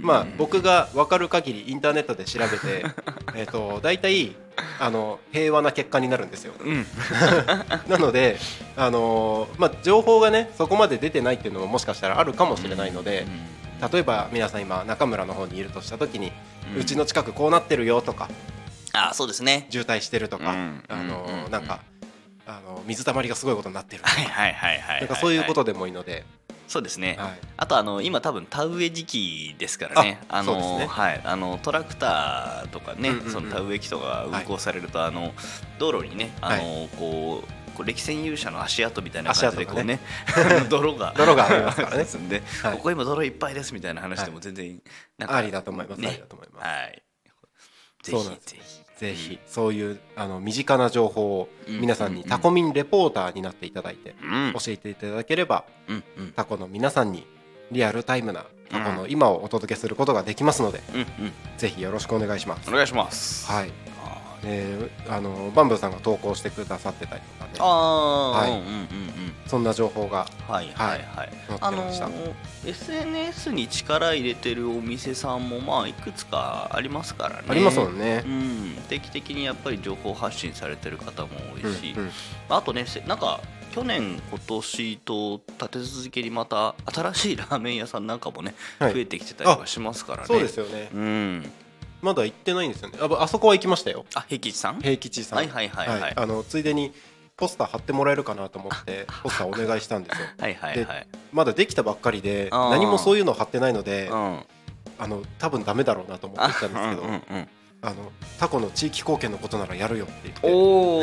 S2: ん
S1: まあ僕が分かる限りインターネットで調べて えっと大体あの平和な結果になるんですよ。
S2: うん。
S1: なので、あのーまあ、情報がねそこまで出てないっていうのももしかしたらあるかもしれないので、例えば皆さん今中村の方にいるとした時に、
S2: う
S1: うんちの近くこうなってるよとか。
S2: あそうですね。
S1: 渋滞してるとか、
S2: うん。
S1: あのなんか、あの水たまりがすごいことになってるとか。
S2: はいはいはいはい
S1: なんかそういうことでもいいので、
S2: そうですね、
S1: はい。
S2: あとあの今多分田植え時期ですからね。
S1: あ
S2: の
S1: そうですね。
S2: はい。あのトラクターとかね、その田植え機とか運行されると、あの道路にねあの、
S1: は
S2: こうこう歴戦勇者の足跡みたいな感じでこうね
S1: 足
S2: 泥が。
S1: 泥がありますからね。
S2: で
S1: はい。
S2: ここ今泥いっぱいですみたいな話でも全然なんか
S1: ありだと思います、
S2: ね。
S1: ありだと思います、
S2: はい。ぜひぜひ。
S1: ぜひ。そういうあの身近な情報を
S2: うん。
S1: 皆さんに
S2: うん
S1: タコミンレポーターになっていただいて
S2: うん。
S1: 教えていただければタコの皆さんにリアルタイムなタコの今をお届けすることができますので、ぜひよろしくお願いします。
S2: お願いします。
S1: はい、
S2: あ
S1: えーあのバンブーさんが投稿してくださってたりとかね。はい。
S2: うんうんうんうん。
S1: そんな情報が
S2: はいはいはい、あのー SNS に力入れてるお店さんもまあいくつかありますからね。
S1: ありますもんね。
S2: う。ん、定期的にやっぱり情報発信されてる方も多いし、
S1: うんうん。
S2: あとねせなんか去年今年と立て続けにまた新しいラーメン屋さんなんかもね、
S1: はい。
S2: 増えてきてたりとかしますからね。
S1: そうですよね。
S2: うん
S1: まだ行ってないんですよね。ああそこは行きましたよ。
S2: あ平吉さん？
S1: 平吉さん。
S2: はいはいはいはい
S1: あのついでにポスター貼ってもらえるかなと思って ポスターお願いしたんですよ。
S2: はいはいはい
S1: まだできたばっかりで何もそういうの貼ってないので
S2: うん
S1: あの多分ダメだろうなと思ってたんですけど
S2: うんうんうん
S1: あのタコの地域貢献のことならやるよって言って。
S2: おお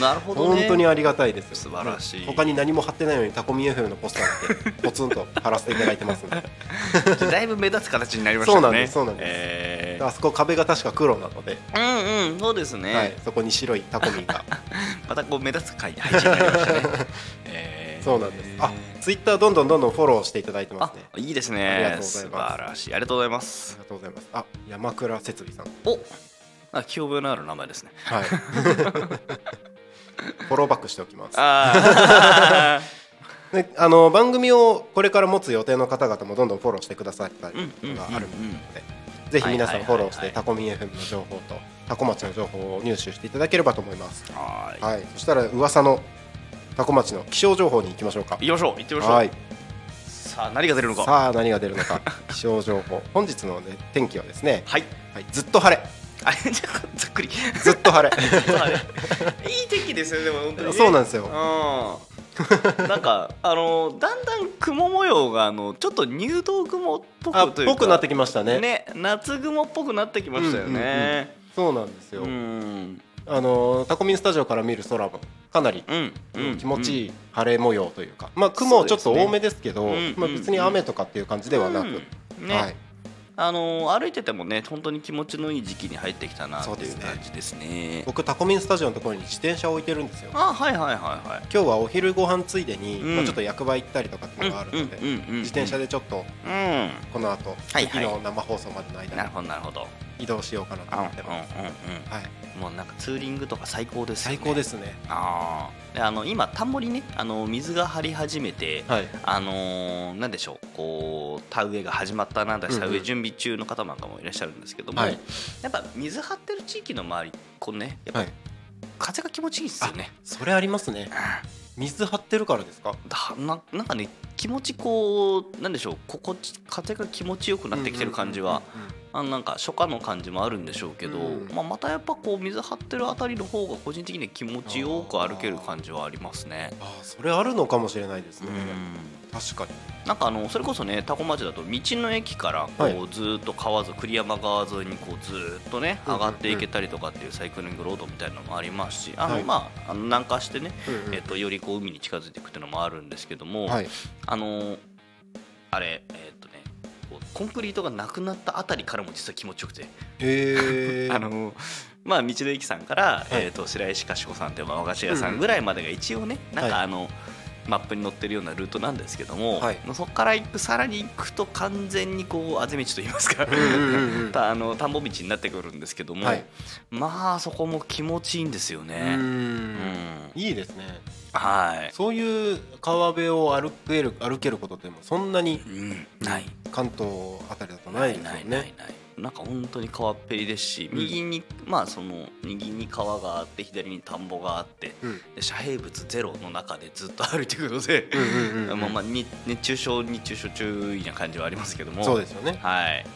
S2: なるほどね。
S1: 本当にありがたいです。よ
S2: 素晴らしい。
S1: 他に何も貼ってないのにタコミ FM のポスターだけポツンと貼らせていただいてますんで。
S2: だいぶ目立つ形になりましたね。
S1: そうなんですそうなんです。
S2: えー
S1: あそこ壁が確か黒なので、
S2: うんうんそうですね、
S1: はい、そこに白いタコミが。
S2: またこう目立つ配配置になりましたね、えー
S1: そうなんです。あツイッターどんどんどんどんフォローしていただいてます
S2: あ
S1: ね
S2: いいです
S1: ありが
S2: ね
S1: とうございます。
S2: 素晴らしい。ありがとうございま
S1: あ
S2: す
S1: りがとうございます。あ山倉設備さん。
S2: おあ記憶のある名前ですね。
S1: はい。フォローバックしておきます。
S2: あ
S1: で あの番組をこれから持つ予定の方々もどんどんフォローしてくださったりがあるのでぜひ皆さんフォローしてタコミン FM の情報とタコ町の情報を入手していただければと思います。
S2: ーはーい。
S1: はい。そしたら噂のタコ町の気象情報に行きましょうか。
S2: 行きましょう行ってみましょう、
S1: はい。
S2: さあ何が出るのか。
S1: さあ何が出るのか。気象情報。本日の、ね、天気はですね、
S2: はい。
S1: はい、ずっと晴れ。
S2: あじゃあざっくり。
S1: ずっと晴れ。
S2: はい いい天気ですよでも本当に、ね、
S1: そうなんですよ。
S2: うん。なんかあのだんだん雲模様があのちょっと入道雲っぽ
S1: あ
S2: くというか。
S1: ぽくなってきましたね。
S2: ね夏雲っぽくなってきましたよね。
S1: そうなんですよ、
S2: うん。
S1: あのタコミンスタジオから見る空もかなり、気持ちい
S2: い
S1: い晴れ模様というか、まあ雲はちょっと多めですけど
S2: うん
S1: まあ、別に雨とかっていう感じではなく、
S2: ね、
S1: はい、
S2: あの歩いててもね本当に気持ちのいい時期に入ってきたなっていう感じですね。
S1: 僕タコミンスタジオのところに自転車を置いてるんですよ。
S2: あはいはいはいはい。
S1: 今日はお昼ご飯ついでに、
S2: うん。
S1: まあ、ちょっと役場行ったりとかっていうのがあるので、自転車でちょっと
S2: うん。
S1: この後、
S2: はい
S1: 次の生放送までの間に。
S2: なるほどなるほど
S1: 移動しようかなと
S2: うんうん
S1: 思ってます、
S2: うん
S1: はい、
S2: うんもうなんかツーリングとか最高ですよね。
S1: 最高ですね。
S2: ああの今田んぼにねあの水が張り始めて、
S1: はい。
S2: あのーなんでしょうこう田植えが始まったなんだ田植え準備中の方なんかもいらっしゃるんですけども、
S1: はい。
S2: やっぱ水張ってる地域の周りこうねやっぱ
S1: はい。
S2: 風が気持ちいいですよね、
S1: それありますね。水張ってるからですか？
S2: だななんかね気持ちこうなんでしょう心地風が気持ちよくなってきてる感じは、
S1: うんうんうんうん
S2: あのなんか初夏の感じもあるんでしょうけど、
S1: うん。
S2: まあ、またやっぱこう水張ってるあたりの方が個人的には気持ちよく歩ける感じはありますね。
S1: あーそれあるのかもしれないですね、
S2: うん。
S1: 確かに。
S2: なんかあのそれこそね多古町だと道の駅からこ
S1: はい。う
S2: ずーっと川沿栗山川沿いにこうずーっとね上がっていけたりとかっていうサイクリングロードみたいなのもありますしあの
S1: はい
S2: まああの南下してねえっとよりこう海に近づいていくっていうのもあるんですけども
S1: はい。
S2: あのあれえっとコンクリートがなくなったあたりからも実は気持ちよくて。
S1: へえ
S2: あのまあ道の駅さんから、
S1: はい。
S2: えー、と白石かしこさんっていう和菓子屋さんぐらいまでが一応ね、なんか
S1: はい。
S2: あの、マップに載ってるようなルートなんですけども、
S1: はい。
S2: そこから行くさらに行くと完全にこうあぜ道といいますか、あの田んぼ道になってくるんですけども、
S1: はい。
S2: まあそこも気持ちいいんですよね。
S1: う
S2: うん。
S1: んいいですね。
S2: はい。
S1: そういう川辺を歩ける歩けることってもそんなに関東あたりだとないですよ
S2: ないない
S1: ね
S2: ないなんか本当に川っぺりですし、右にまあその右に川があって左に田んぼがあって
S1: うん。
S2: で遮蔽物ゼロの中でずっと歩いていくので、熱中症熱中症注意な感じはありますけども。
S1: そうですよね。
S2: はい。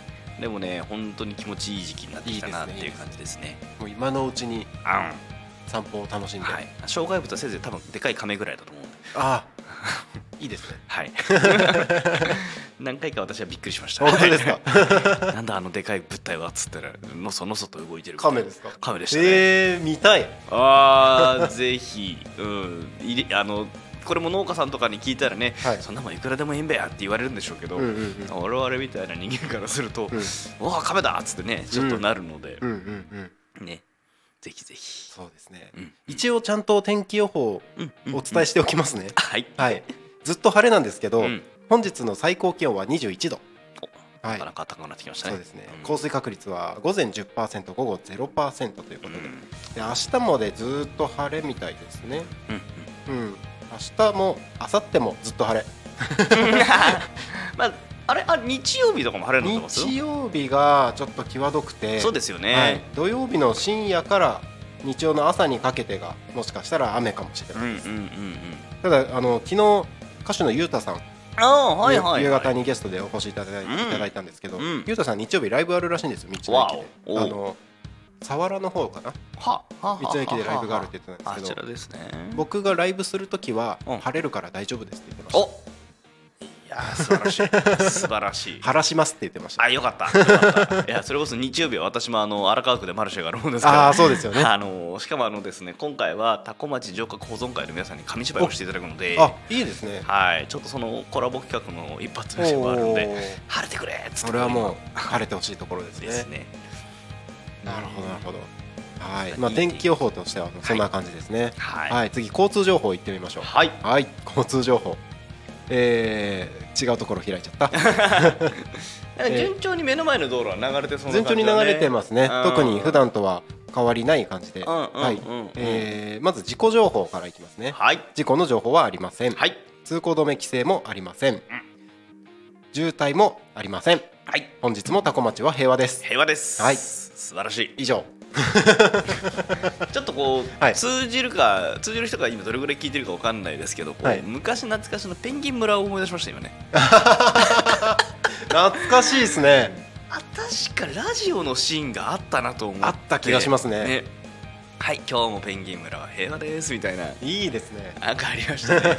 S2: でもね本当に気持ちいい時期になってきたなっていう感じですね。
S1: もう今のうちに
S2: あ
S1: 散歩を楽しんで、
S2: んはい。障害物はせいぜい多分でかい亀ぐらいだと思うんで。
S1: ああ いいですね。
S2: はい。何回か私はびっくりしました。
S1: 本当ですか？
S2: なんだあのでかい物体はっつったらのそのそと動いてるみたいな。
S1: 亀ですか？
S2: 亀でしたね、
S1: えー、見たい。
S2: あーぜひ、うん、いりあのこれも農家さんとかに聞いたらね、
S1: はい。
S2: そんなもんいくらでもいいんべやって言われるんでしょうけど、
S1: うんうんうん。
S2: 我々みたいな人間からすると、
S1: うん。
S2: うわ亀だっつってねちょっとなるので。
S1: う、んうんうん。
S2: ねぜひぜひ、
S1: そうですね、
S2: うん。
S1: 一応ちゃんと天気予報お伝えしておきますね、
S2: はい、
S1: はい。ずっと晴れなんですけど、
S2: うん。
S1: 本日の最高気温は21度。
S2: お
S1: は
S2: ないかなか高くなってきましたね。
S1: そうですね、
S2: うん。
S1: 降水確率は午前10%午後0%ということで,、
S2: うん。
S1: で明日もでずっと晴れみたいですね。
S2: うんうん。
S1: うん。明日も明後日もずっと晴れ。
S2: まああれ？あ日曜日とかも晴れるの
S1: 日曜日がちょっと際どくて
S2: そうですよね、
S1: はい、土曜日の深夜から日曜の朝にかけてがもしかしたら雨かもしれ
S2: うんうんうん
S1: ないです、
S2: うん。
S1: ただあの昨日歌手のゆうたさん、
S2: はいはい、はい、
S1: 夕方にゲストでお越しいただい,、
S2: うん。
S1: いただいたんですけど、
S2: うん。
S1: ゆうたさん日曜日ライブあるらしいんですよ道の
S2: わ
S1: 駅で。あの佐原の方かな？
S2: ははは
S1: 道の駅でライブがあるって言ってたんですけど
S2: らですね。
S1: 僕がライブするときは
S2: うん。
S1: 晴れるから大丈夫ですって言ってました
S2: 素晴らしい。素晴らしい。
S1: 晴らしますって言ってました。
S2: あよかった。よかった。いやそれこそ日曜日は私もあの荒川区でマルシェがあるもんですから。
S1: ああそうですよね。あ
S2: あのしかもあのですね今回は多古町城郭保存会の皆さんに紙芝居をしていただくので
S1: いいですね。
S2: はい。ちょっとそのコラボ企画の一発目でもあるので晴れてくれっつって。
S1: それはもう晴れてほしいところですね。
S2: ですね。
S1: なるほどなるほど。はい。まあ天気予報としてはそんな感じですね。
S2: はい。
S1: はい。次交通情報いってみましょう。
S2: はい。
S1: はい。交通情報えー、違うところ開いちゃった。
S2: 順調に目の前の道路は流れてそうな
S1: 順調に流れてますね。
S2: うん。
S1: 特に普段とは変わりない感じで、
S2: うんうんうん
S1: はい。
S2: うん
S1: えーまず事故情報からいきますね。
S2: はい。
S1: 事故の情報はありません、
S2: はい。
S1: 通行止め規制もありません、渋滞もありません。
S2: はい。
S1: 本日もタコ町は平和です。
S2: 平和です。
S1: はい。
S2: 素晴らしい。
S1: 以上
S2: ちょっとこう、
S1: はい。
S2: 通じるか通じる人が今どれぐらい聞いてるかわかんないですけど
S1: はい。
S2: 昔懐かしのペンギン村を思い出しました今ね。
S1: 懐かしいですね。
S2: あ確かラジオのシーンがあったなと思って。
S1: あった気がしますね。
S2: はい今日もペンギン村は平和ですみたいな。い
S1: いですね。
S2: なんかありましたね。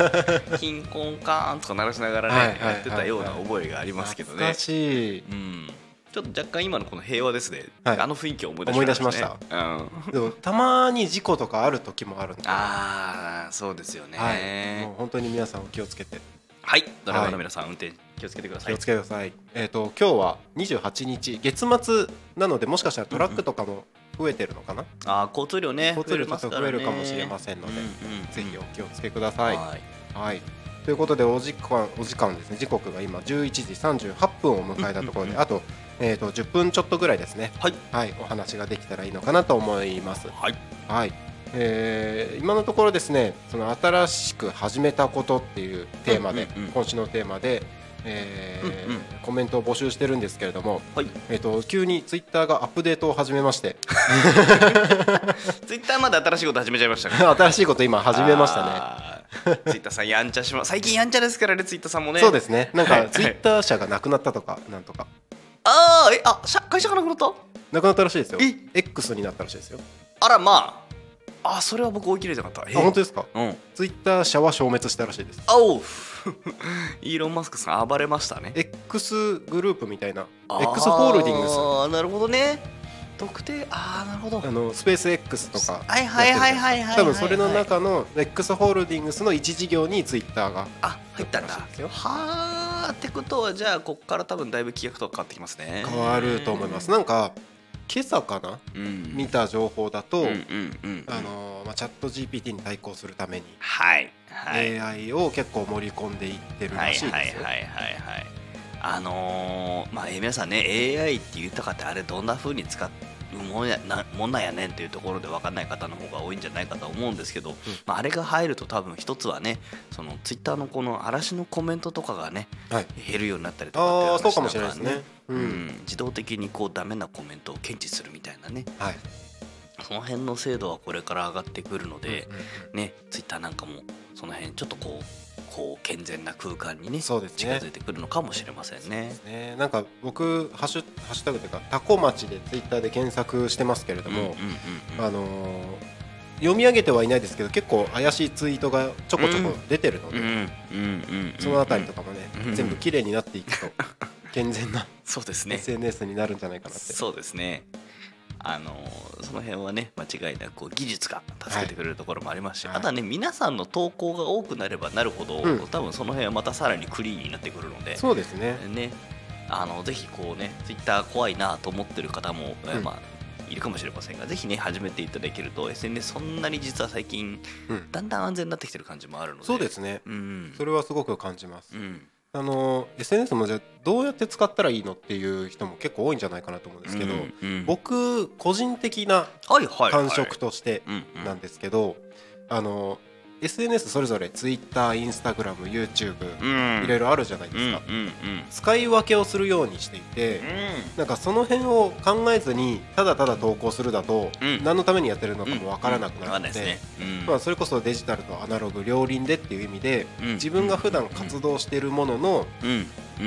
S2: 金婚カーンとか鳴らしながらね、やってたような覚えがありますけどね。
S1: 懐かしい。
S2: うんちょっと若干今のこの平和ですね、
S1: はい。
S2: あの雰囲気を思い出しました、ね、うん、
S1: でもたまに事故とかある時もあるんで
S2: ああそうですよね。
S1: はい、もう本当に皆さんお気をつけて。
S2: はい、ドライバーの皆さん、運転気をつけてください。
S1: 気をつけてください。えっ、と今日は28日。月末なのでもしかしたらトラックとかも増えてるのかな？
S2: あー交通量ね、
S1: 交通量ちょっと増えるかもし
S2: れ
S1: れませんので、
S2: うんうん
S1: ぜひお気をつけください。
S2: はい。
S1: はい。ということでお時間お時間ですね。時刻が今11時38分を迎えたところで、
S2: うんうんうん。
S1: あとえっ、と10分ちょっとぐらいですね。
S2: はい、
S1: はいお話ができたらいいのかなと思います。
S2: はい、
S1: はい。えー今のところですねその新しく始めたことっていうテーマで、
S2: うんうんうん
S1: 今週のテーマで、えー
S2: うんうん
S1: コメントを募集してるんですけれども、
S2: はい。
S1: えー、と急にツイッターがアップデートを始めまして
S2: ツイッターまで新しいこと始めちゃいましたか
S1: 新しいこと今始めましたね
S2: ね。ツイッターさんやんちゃします。最近やんちゃですからね、ツイッターさんもね。。
S1: そうですすねなん
S2: はい
S1: かツイッター社がなくなったとかなんとか
S2: ああ、え、あ、社会社がなくなった？
S1: なくなったらしいですよ
S2: え
S1: ？X になったらしいですよ
S2: あら、まあ。あ、それは僕追い切れてなかった。え？
S1: あ本当ですか？
S2: うん。
S1: ツイッター社は消滅したらしいです
S2: あおう。イーロンマスクさん暴れましたね。
S1: X グループみたいな X ホールディングス
S2: ああ、なるほどね。特定、ああ、なるほど。
S1: あのスペース X とか。
S2: はいはいはいはいはいはい。
S1: 多分それの中の X ホールディングスの一事業にツイッターが。
S2: あ入ったんだ。はあってことはじゃあこっから多分だいぶ規約とか変わってきますね。
S1: 変わると思います。なんか今朝かな？
S2: うん。
S1: 見た情報だと、
S2: うんうんうん。
S1: あのまあ、チャット GPT に対抗するために
S2: はいはい。
S1: AI を結構盛り込んでいってる
S2: はい
S1: らしい
S2: はい
S1: ですよ。
S2: はいはいはいあのーまあえー皆さんね AI って言ったかってあれどんな風に使うもんやなもんなんやねんっていうところで分かんない方の方が多いんじゃないかと思うんですけど、まあ、あれが入ると多分一つはねそのツイッターのこの嵐のコメントとかがね
S1: はい。
S2: 減るようになったりとかっていう
S1: ああそうかも
S2: 話だから
S1: しれないですね。う
S2: うん。ん、自動的にこうダメなコメントを検知するみたいなね。
S1: はい。
S2: その辺の精度はこれから上がってくるので、ねツイッターなんかもその辺ちょっとこうこう健全な空間にね
S1: そうですね。
S2: 近づいてくるのかもしれませんね。
S1: ね。なんか僕ハッシュハッシュタグというかタコ町でツイッターで検索してますけれども、あのー読み上げてはいないですけど結構怪しいツイートがちょこちょこ出てるので、そのあたりとかもね、
S2: うん
S1: 全部綺麗になっていくと健全な
S2: そうですね。
S1: SNS になるんじゃないかなって。
S2: そうですねあのーその辺はね間違いなく技術が助けてくれるところもありますし、
S1: はい。
S2: あとはね皆さんの投稿が多くなればなるほど、
S1: うん。
S2: 多分その辺はまたさらにクリーンになってくるので
S1: そうですね。
S2: ねあのぜひこうねツイッター怖いなと思ってる方も、えー
S1: うん
S2: まあいるかもしれませんがぜひね始めていただけると SNS そんなに実は最近
S1: うん。
S2: だんだん安全になってきてる感じもあるので。
S1: そうですね。
S2: うん。
S1: それはすごく感じます、
S2: うん
S1: あのー SNS もじゃあどうやって使ったらいいのっていう人も結構多いんじゃないかなと思うんですけど、
S2: うんうん
S1: 僕個人的な感触としてなんですけど、あの SNS それぞれ Twitter、Instagram、YouTube
S2: うん。
S1: いろいろあるじゃないで
S2: うん
S1: すか、使い分けをするようにしていて、なんかその辺を考えずにただただ投稿するだと、
S2: うん。
S1: 何のためにやってるのかもわからなくなるので、それこそデジタルとアナログ両輪でっていう意味で、
S2: うん。
S1: 自分が普段活動しているものの、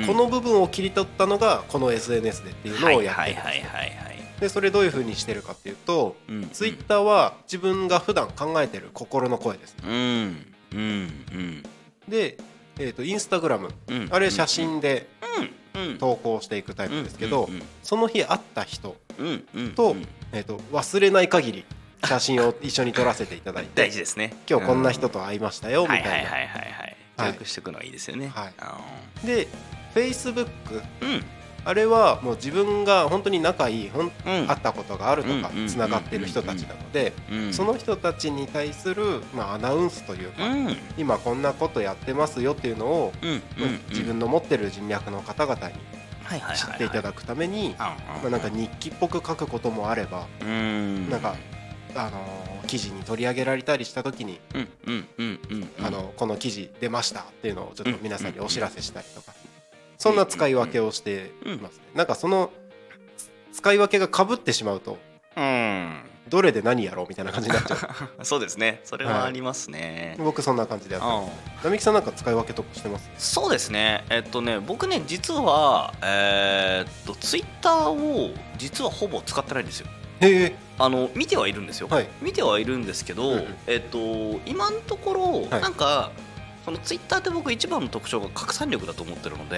S1: この部分を切り取ったのがこの SNS でっていうのをやってるんですでそれどういうふうにしてるかっていうと、
S2: うん
S1: ツイッターは自分が普段考えてる心の声です、
S2: うんうんうん。
S1: で、えー、とインスタグラム。
S2: うん
S1: あれ写真で投稿していくタイプですけど、
S2: うんうん
S1: その日会った人と,、
S2: うん
S1: えー、と忘れない限り写真を一緒に撮らせていただいて
S2: 大事ですね。
S1: 今日こんな人と会いましたよみた
S2: はいいはい
S1: な。
S2: はいはいはい。
S1: はい。
S2: 教育していくのはいいですよね。
S1: はい。
S2: あ
S1: で Facebook
S2: のうん
S1: あれはもう自分が本当に仲いいほん
S2: うん。
S1: 会ったことがあるとか
S2: うん
S1: つながってる人たちなので
S2: うん
S1: その人たちに対する、まあ、アナウンスというか、
S2: うん。
S1: 今こんなことやってますよっていうのを、
S2: うんうん
S1: 自分の持ってる人脈の方々に知
S2: はい
S1: っていただくために、まあ、なんか日記っぽく書くこともあれば、
S2: うん。
S1: なんかあのー記事に取り上げられたりした時に、この記事出ましたっていうのをちょっと皆さんにお知らせしたりとか、そんな使い分けをしていますね。なんかその使い分けがかぶってしまうと
S2: うん。
S1: どれで何やろうみたいな感じになっちゃう。
S2: そうですね。それはありますね。
S1: 僕そんな感じでやってます。
S2: うん。
S1: 並木さんなんか使い分けとかしてます？
S2: そうですね。えっとね僕ね実はえーっとツイッターを実はほぼ使ってないんですよ。
S1: へえ。
S2: あの見てはいるんですよ、
S1: はい。
S2: 見てはいるんですけど、
S1: うんうん。
S2: えっと今のところ、
S1: はい。
S2: なんかそのツイッターって僕一番の特徴が拡散力だと思ってるので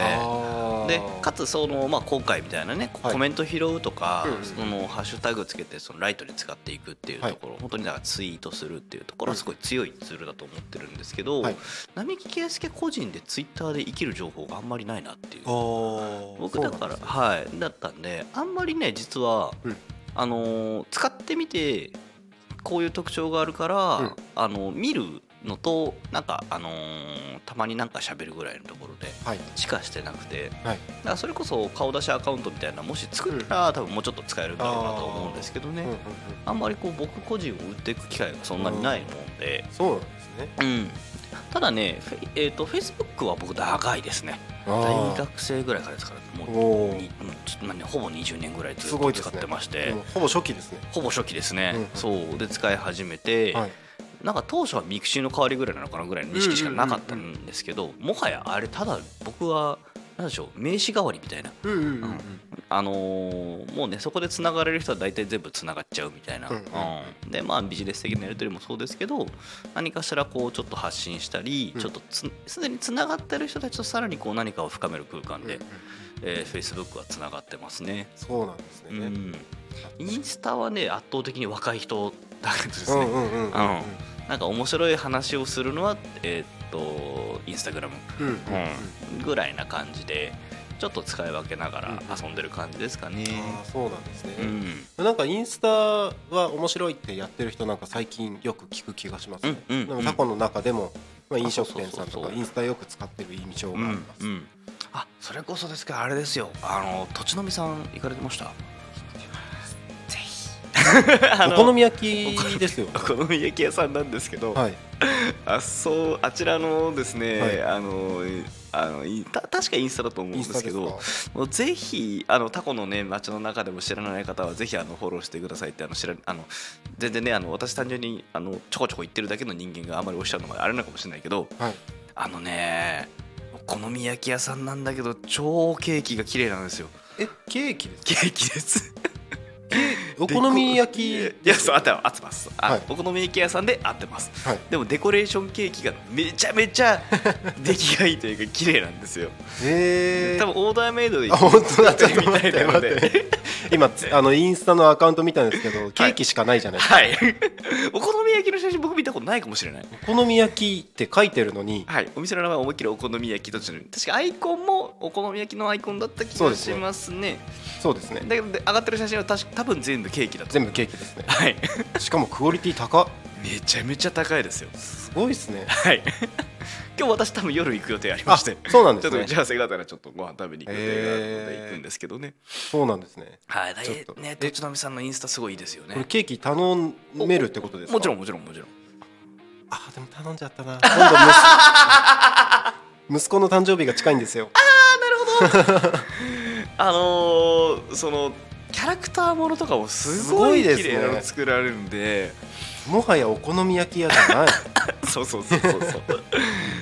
S2: でかつその、まあ、今回みたいなね、
S1: はい。
S2: コメント拾うとか、そのハッシュタグつけてそのライトに使っていくっていうところ、本当にだからツイートするっていうところはすごい強いツールだと思ってるんですけど、
S1: はい。
S2: 並木圭介個人でツイッターで生きる情報があんまりないなっていう。
S1: 僕
S2: 僕だから、はいだったんであんまりね実は、
S1: うん。
S2: あのー使ってみてこういう特徴があるから、
S1: うん。
S2: あの見るのとなんかあのーたまになんか喋るぐらいのところで
S1: はい。
S2: しかしてなくて、
S1: はい。
S2: だからそれこそ顔出しアカウントみたいなもし作ったら、多分もうちょっと使えるんだろうなと思うんですけどね、あんまりこう僕個人を売っていく機会がそんなにないもんで、
S1: そうなんですね。
S2: うん。ただねフェ,、えー、と Facebook は僕長いですね。大学生ぐらいからですからもう
S1: おお
S2: にもうちょまあねほぼ20年ぐらいずっと使ってまして、
S1: ほぼ初期ですね。
S2: ほぼ初期ですね、
S1: うん。
S2: そう。で使い始めて、
S1: はい
S2: なんか当初はミクシーの代わりぐらいなのかなぐらいの意識しかなかったんですけど、もはやあれただ僕はなんでしょう名刺代わりみたいな、あのーもうねそこでつながれる人は大体全部つながっちゃうみたいな、
S1: うんうん。
S2: うん。でまあビジネス的なやり取りもそうですけど何かしらこうちょっと発信したり、
S1: うん。
S2: ちょっとつすでにつながってる人たちとさらにこう何かを深める空間で、
S1: うんうん
S2: えー、Facebook はつながってますね。
S1: そうなんですね。
S2: うん、インスタはね圧倒的に若い人だけですね、
S1: うんうんうんうん。
S2: うんなんか面白い話をするのはえーっとインスタグラム
S1: うん。うんうん
S2: ぐらいな感じでちょっと使い分けながら
S1: うん。
S2: 遊んでる感じですかね。
S1: ああそうなんですね。
S2: うん。
S1: なんかインスタは面白いってやってる人なんか最近よく聞く気がしますね。
S2: うんうん
S1: でもタコの中でもまあ飲食店さんとかインスタよく使ってる印象が
S2: うん
S1: あります。
S2: うんあそれこそですけどあれですよ。あの土地のみさん行かれてました？
S1: お好み焼きですよ。
S2: お好み焼き屋さんなんですけど、
S1: はい。
S2: あそうあちらのですね、
S1: はい。
S2: あのあのいた確かインスタだと思うん
S1: です
S2: けど
S1: か？
S2: もうぜひあのタコのね街の中でも知らない方はぜひあのフォローしてくださいってあの知らあの全然ねあの私単純にあのちょこちょこ言ってるだけの人間があんまりおっしゃるのがあれなのかもしれないけど
S1: はい。
S2: あのねお好み焼き屋さんなんだけど超ケーキが綺麗なんですよ。
S1: えケーキです
S2: ケーキです
S1: お好み焼き。
S2: いやそう合って合ってます。あ、
S1: はい。
S2: お好み焼き屋さんで合ってます。
S1: はい。
S2: でもデコレーションケーキがめちゃめちゃ 出来がいいというか綺麗なんですよ。
S1: えー。
S2: 多分オーダーメイドで
S1: あ本当だ。ちょっと
S2: みたいなので
S1: 今つあのインスタのアカウント見たんですけどケーキしかないじゃないですか、
S2: はい。お好み焼きの写真僕見たことないかもしれない。
S1: お好み焼きって書いてるのに。
S2: はい。お店の名前は思いっきりお好み焼きと確かアイコンもお好み焼きのアイコンだった気がしますね。
S1: そうですね。
S2: だけどで上がってる写真は確か多分全部ケーキだと。
S1: 全部ケーキですね。
S2: はい。
S1: しかもクオリティ高っ。
S2: めちゃめちゃ高いですよ。
S1: すごいですね。
S2: はい今日私多分夜行く予定ありま
S1: あ
S2: して。
S1: そうなん
S2: ちょっと打
S1: ですね
S2: ち合わせがあったらちょっとご飯食べに行く予定があるので行くんですけどね。
S1: そうなんですね。
S2: はい。だ
S1: ちょっと。
S2: ね
S1: え
S2: とちのみさんのインスタすごいいいですよね。
S1: これケーキ頼めるってことですか？
S2: もちろんもちろんもちろん
S1: あでも頼んじゃったな。今度息 息子の誕生日が近いんですよ。
S2: あ のー、そのキャラクターものとかもす
S1: す
S2: ごい綺麗なの作られるんで
S1: もはやお好み焼き屋じゃない。
S2: そうそうそうそうそう。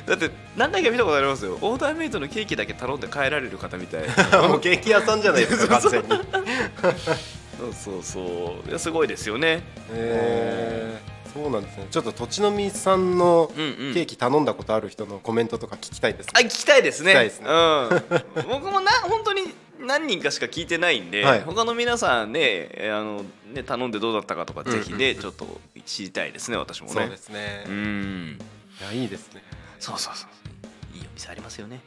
S2: だって何回か見たことありますよ。オーダーメイドのケーキだけ頼んで帰られる方みたい
S1: もうケーキ屋さんじゃないですか完全に。
S2: そうそうそう。いやすごいですよね。
S1: えー、そうなんですね。ちょっと土地のみさんの
S2: うんうん。
S1: ケーキ頼んだことある人のコメントとか聞きたいです、
S2: あ聞きたいですね。
S1: 聞きたいですね。
S2: うん、僕もな本当に何人かしか聞いてないんで、
S1: はい。
S2: 他の皆さんねえあのね頼んでどうだったかとか、ぜひねちょっと知りたいですね私もね。
S1: そうですね、い
S2: うん。
S1: やいいですね。
S2: そうそうそう。いいお店ありますよね。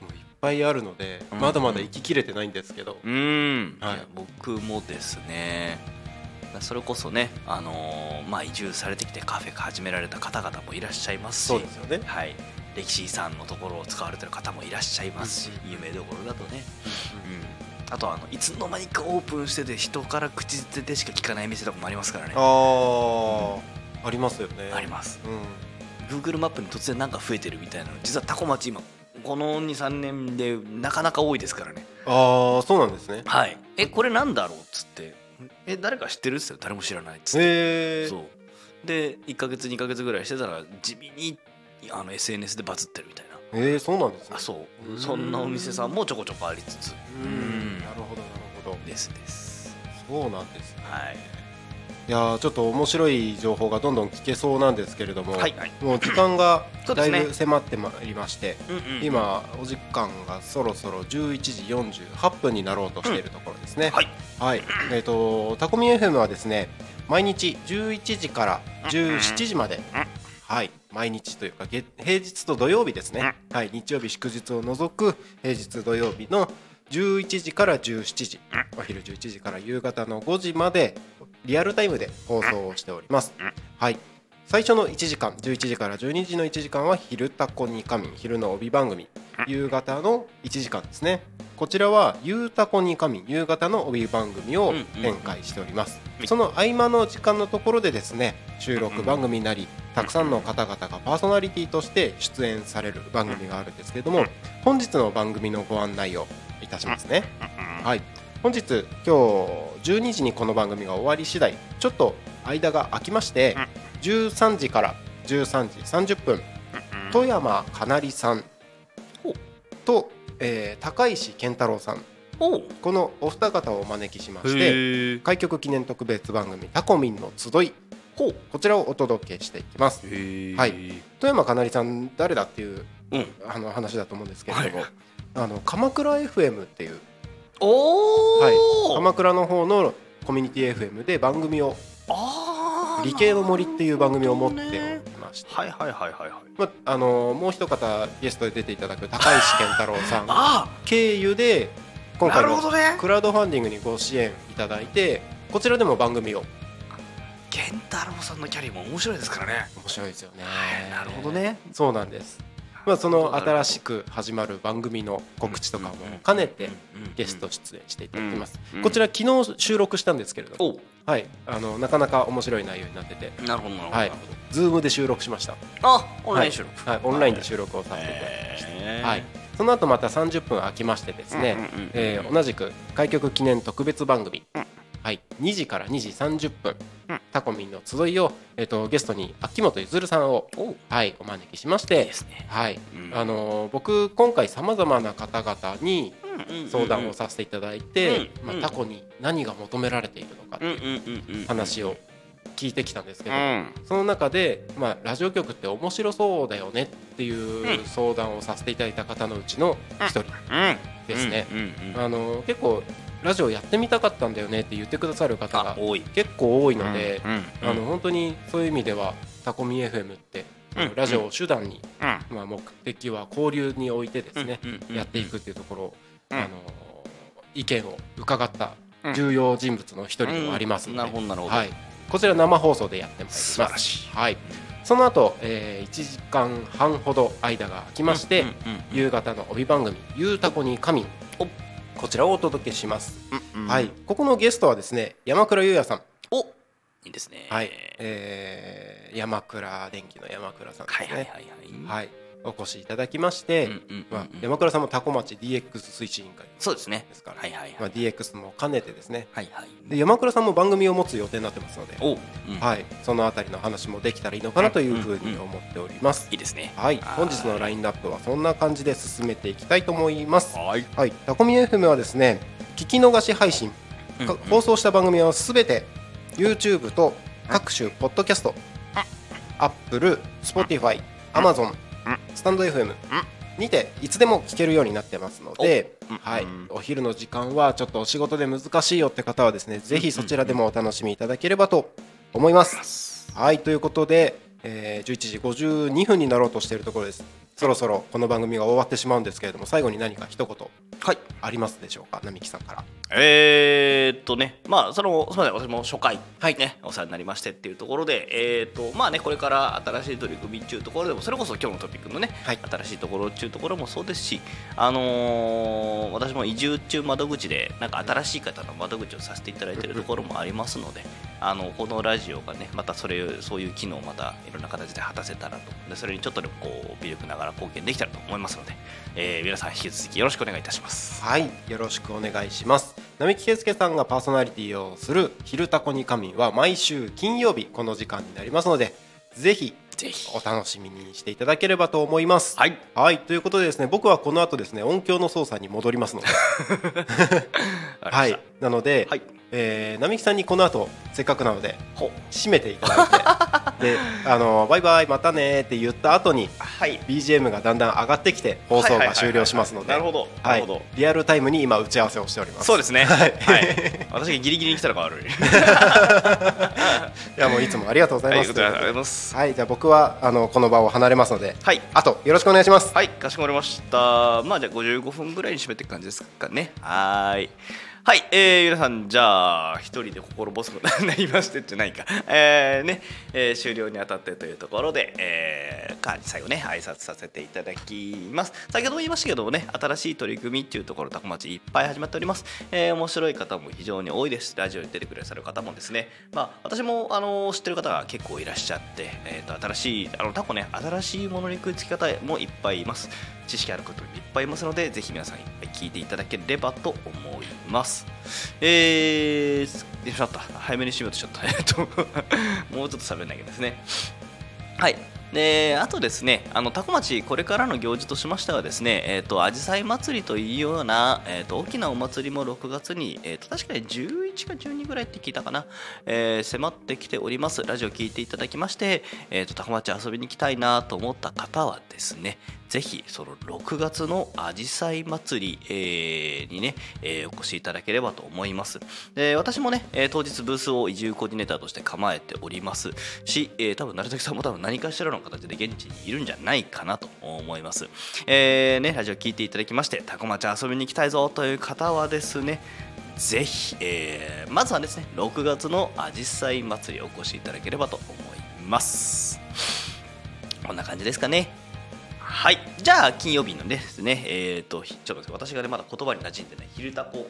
S1: もういっぱいあるので、
S2: うん。
S1: まだまだ行ききれてないんですけど、
S2: うん、
S1: はい。
S2: いや僕もですね。それこそね、あのーまあ、移住されてきてカフェ始められた方々もいらっしゃいますし。
S1: そうですよね。
S2: はい、歴史遺産のところを使われてる方もいらっしゃいますし、有名どころだとね、うん、あとあのいつの間にかオープンしてて人から口づてでしか聞かない店とかもありますからね。
S1: あー、ありますよね。
S2: あります。
S1: うん。
S2: Google マップに突然なんか増えてるみたいなの実はタコ町今この23年でなかなか多いですからね。
S1: ああそうなんですね。
S2: はい。えこれなんだろうっつって。え誰か知ってるっつって誰も知らないっつって、
S1: へえ
S2: そう。で1か月2か月ぐらいしてたら地味にあの SNS でバズってるみたいな。
S1: えー、そうなんですね。
S2: あそう。
S1: うん
S2: そんなお店さんもちょこちょこありつつ。
S1: うん。なるほどなるほど。
S2: ですです。
S1: そうなんですね。
S2: はい。
S1: いやーちょっと面白い情報がどんどん聞けそうなんですけれども、
S2: はい。はい
S1: もう時間がだいぶ迫ってまいりまして、
S2: うんうん
S1: 今お時間がそろそろ11時48分になろうとしているところですね、
S2: はい。
S1: はい、えっ、とタコミ FM はですね毎日11時から17時まで、はい毎日というか月平日と土曜日ですね、はい日曜日祝日を除く平日土曜日の11時から17時。お昼11時から夕方の5時までリアルタイムで放送をしております。はい。最初の1時間11時から12時の1時間は「昼タコに仮眠」昼の帯番組。夕方の1時間ですね。こちらは「ゆうたこに仮眠」夕方の帯番組を展開しております。
S2: うん。
S1: その合間の時間のところでですね収録番組なりたくさんの方々がパーソナリティとして出演される番組があるんですけれども本日の番組のご案内をいたしますね。はい。本日今日12時にこの番組が終わり次第ちょっと間が空きまして13時から13時30分富山かなりさんと、えー高石健太郎さん。このお二方をお招きしまして開局記念特別番組「タコミンの集い。
S2: ほう」
S1: こちらをお届けしていきます。はい。富山かなりさん誰だっていう
S2: うん。
S1: あの話だと思うんですけれども、
S2: はい。
S1: あの鎌倉 FM っていう、
S2: おお、
S1: はい、鎌倉の方のコミュニティ FM で番組を理系の森っていう番組を持っておりまして、
S2: はいはいはいはいはい。
S1: まあのもう一方ゲストで出ていただく高石健太郎さん。
S2: あ
S1: 経由で今
S2: な
S1: 回のクラウドファンディングにご支援いただいてこちらでも番組を
S2: 健太郎さんのキャリーも面白いですからね。
S1: 面白いですよね。
S2: なるほどね。
S1: そうなんです。まあ、その新しく始まる番組の告知とかも兼ねてゲスト出演していただきます、こちら昨日収録したんですけれども、はい、あのなかなか面白い内容になってて。
S2: なるほどなるほど、
S1: はい、ズームで収録しました。
S2: あオンライン収録、
S1: はい、はい、オンラインで収録をさせていただきました、はい、その後また30分空きましてですね、え同じく開局記念特別番組、はい、2時から2時30分、うん、タコミンの集いを、えーと、ゲストに秋元ゆずるさんをはい、お招きしまして
S2: ね、
S1: はい。あのー、僕今回さまざまな方々に相談をさせていただいて、まあ、タコに何が求められているのかっていう話を聞いてきたんですけど、うん、その中で、まあ、ラジオ局って面白そうだよねっていう相談をさせていただいた方のうちの一人ですね。あの結構ラジオやってみたかったんだよねって言ってくださる方が結構多いので、あの本当にそういう意味ではタコミ FM ってラジオを手段に、まあ、目的は交流においてですね、やっていくっていうところ、あの意見を伺った重要人物の一人でもありますので、はい、こちら生放送でやってまいります。はい、その後、えー、1時間半ほど間が空きまして、夕方の帯番組「ゆうたこに神」こちらをお届けします、うんうん、はい。ここのゲストはですね山倉優也さん。
S2: おいいですね。
S1: はい、えー、山倉電機の山倉さんですね。はいはいはいはい、はいお越しいただきまして、まあ、山倉さんも多古町 DX 推進委員会
S2: そうですね。
S1: ですから、はいはいまあ、DX も兼ねてですね、はいはい、で山倉さんも番組を持つ予定になってますので、うん、はい、そのあたりの話もできたらいいのかなというふうに思っております、
S2: いいですね。
S1: はい。本日のラインナップはそんな感じで進めていきたいと思います。はい、はい、タコミ FM はですね聞き逃し配信、放送した番組はすべて YouTube と各種ポッドキャスト、アップル、Spotify、Amazon、スタンド FM にていつでも聞けるようになってますので、はい、お昼の時間はちょっとお仕事で難しいよって方はですねぜひそちらでもお楽しみいただければと思います。はい。ということで、えー、11時52分になろうとしているところです。そろそろこの番組が終わってしまうんですけれども最後に何か一言。はい。ありますでしょうか？並木さんから。
S2: えー、っとねまあそのすみません私も初回はい。ねお世話になりましてっていうところでえー、っとまあねこれから新しい取り組みっていうところでもそれこそ今日のトピックのね、はい、新しいところっていうところもそうですしあのー、私も移住中窓口でなんか新しい方の窓口をさせていただいているところもありますのであのこのラジオがねまたそれそういう機能をまたいろんな形で果たせたらと。でそれにちょっとでもこう微力ながら貢献できたらと思いますので、えー、皆さん引き続きよろしくお願いいたします。
S1: はいよろしくお願いします。並木圭介さんがパーソナリティをする「昼タコに神」は毎週金曜日この時間になりますのでぜひぜひ。お楽しみにしていただければと思います。
S2: はい、
S1: はい、ということでですね僕はこの後ですね音響の操作に戻りますので。はい、なので、はいえー、並木さんにこの後せっかくなので締めていただいて。であのバイバイまたねって言った後に、はい、BGM がだんだん上がってきて放送が終了しますので
S2: なるほど。なるほど。
S1: リアルタイムに今打ち合わせをしております。
S2: そうですね。はい、はい、私がギリギリに来たらが悪いい
S1: やもういつもありがとうございます、
S2: はい、ありがとうございます。
S1: はい。じゃあ僕はあのこの場を離れますので。はい。あとよろしくお願いします。
S2: はい。かしこまりました。まあじゃあ55分ぐらいに締めていく感じですかね。はいはい、えー、皆さん、じゃあ、一人で心細くなりましてじゃないか、えーねえー、終了にあたってというところで、えー、最後ね、挨拶させていただきます。先ほども言いましたけどもね、新しい取り組みっていうところ、タコ町いっぱい始まっております。えー、面白い方も非常に多いです。ラジオに出てくださる方もですね、まあ、私もあの知ってる方が結構いらっしゃって、えーと、新しい、あのタコね、新しいものに食いつき方もいっぱいいます。知識あることいっぱいいますので、ぜひ皆さんいっぱい聞いていただければと思います。。えー、しまった。早めに締めようとしちゃった。えっと、もうちょっと喋んなきゃですね。はい。であとですね、あの多古町、これからの行事としましてはですね、えっ、ー、と、あじさい祭りというような、えっ、ー、と、大きなお祭りも6月に、えっ、ー、と、確かに11か12ぐらいって聞いたかな、え迫ってきております。ラジオ聞いていただきまして、えっ、と、多古町遊びに行きたいなと思った方はですね、ぜひその6月のあじさい祭り、えー、にね、えー、お越しいただければと思います。で私もね、えー、当日ブースを移住コーディネーターとして構えておりますし、えー、多分成崎さんも多分何かしらの形で現地にいるんじゃないかなと思います。えー、ね、ラジオ聞いていただきまして、タコ町遊びに行きたいぞという方はですね、ぜひ、えー、まずはですね、6月のあじさい祭りお越しいただければと思います。こんな感じですかね。はいじゃあ金曜日のですねえっ、とちょっと私がねまだ言葉に馴染んでない昼タコ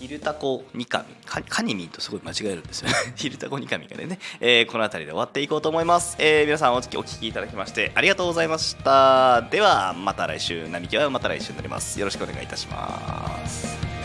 S2: 昼タコニカミ。カカニミとすごい間違えるんですよね。昼タコニカミがね、えーこの辺りで終わっていこうと思います、えー皆さんお聞きお聞きいただきましてありがとうございました。ではまた来週。並木はまた来週になります。よろしくお願いいたします。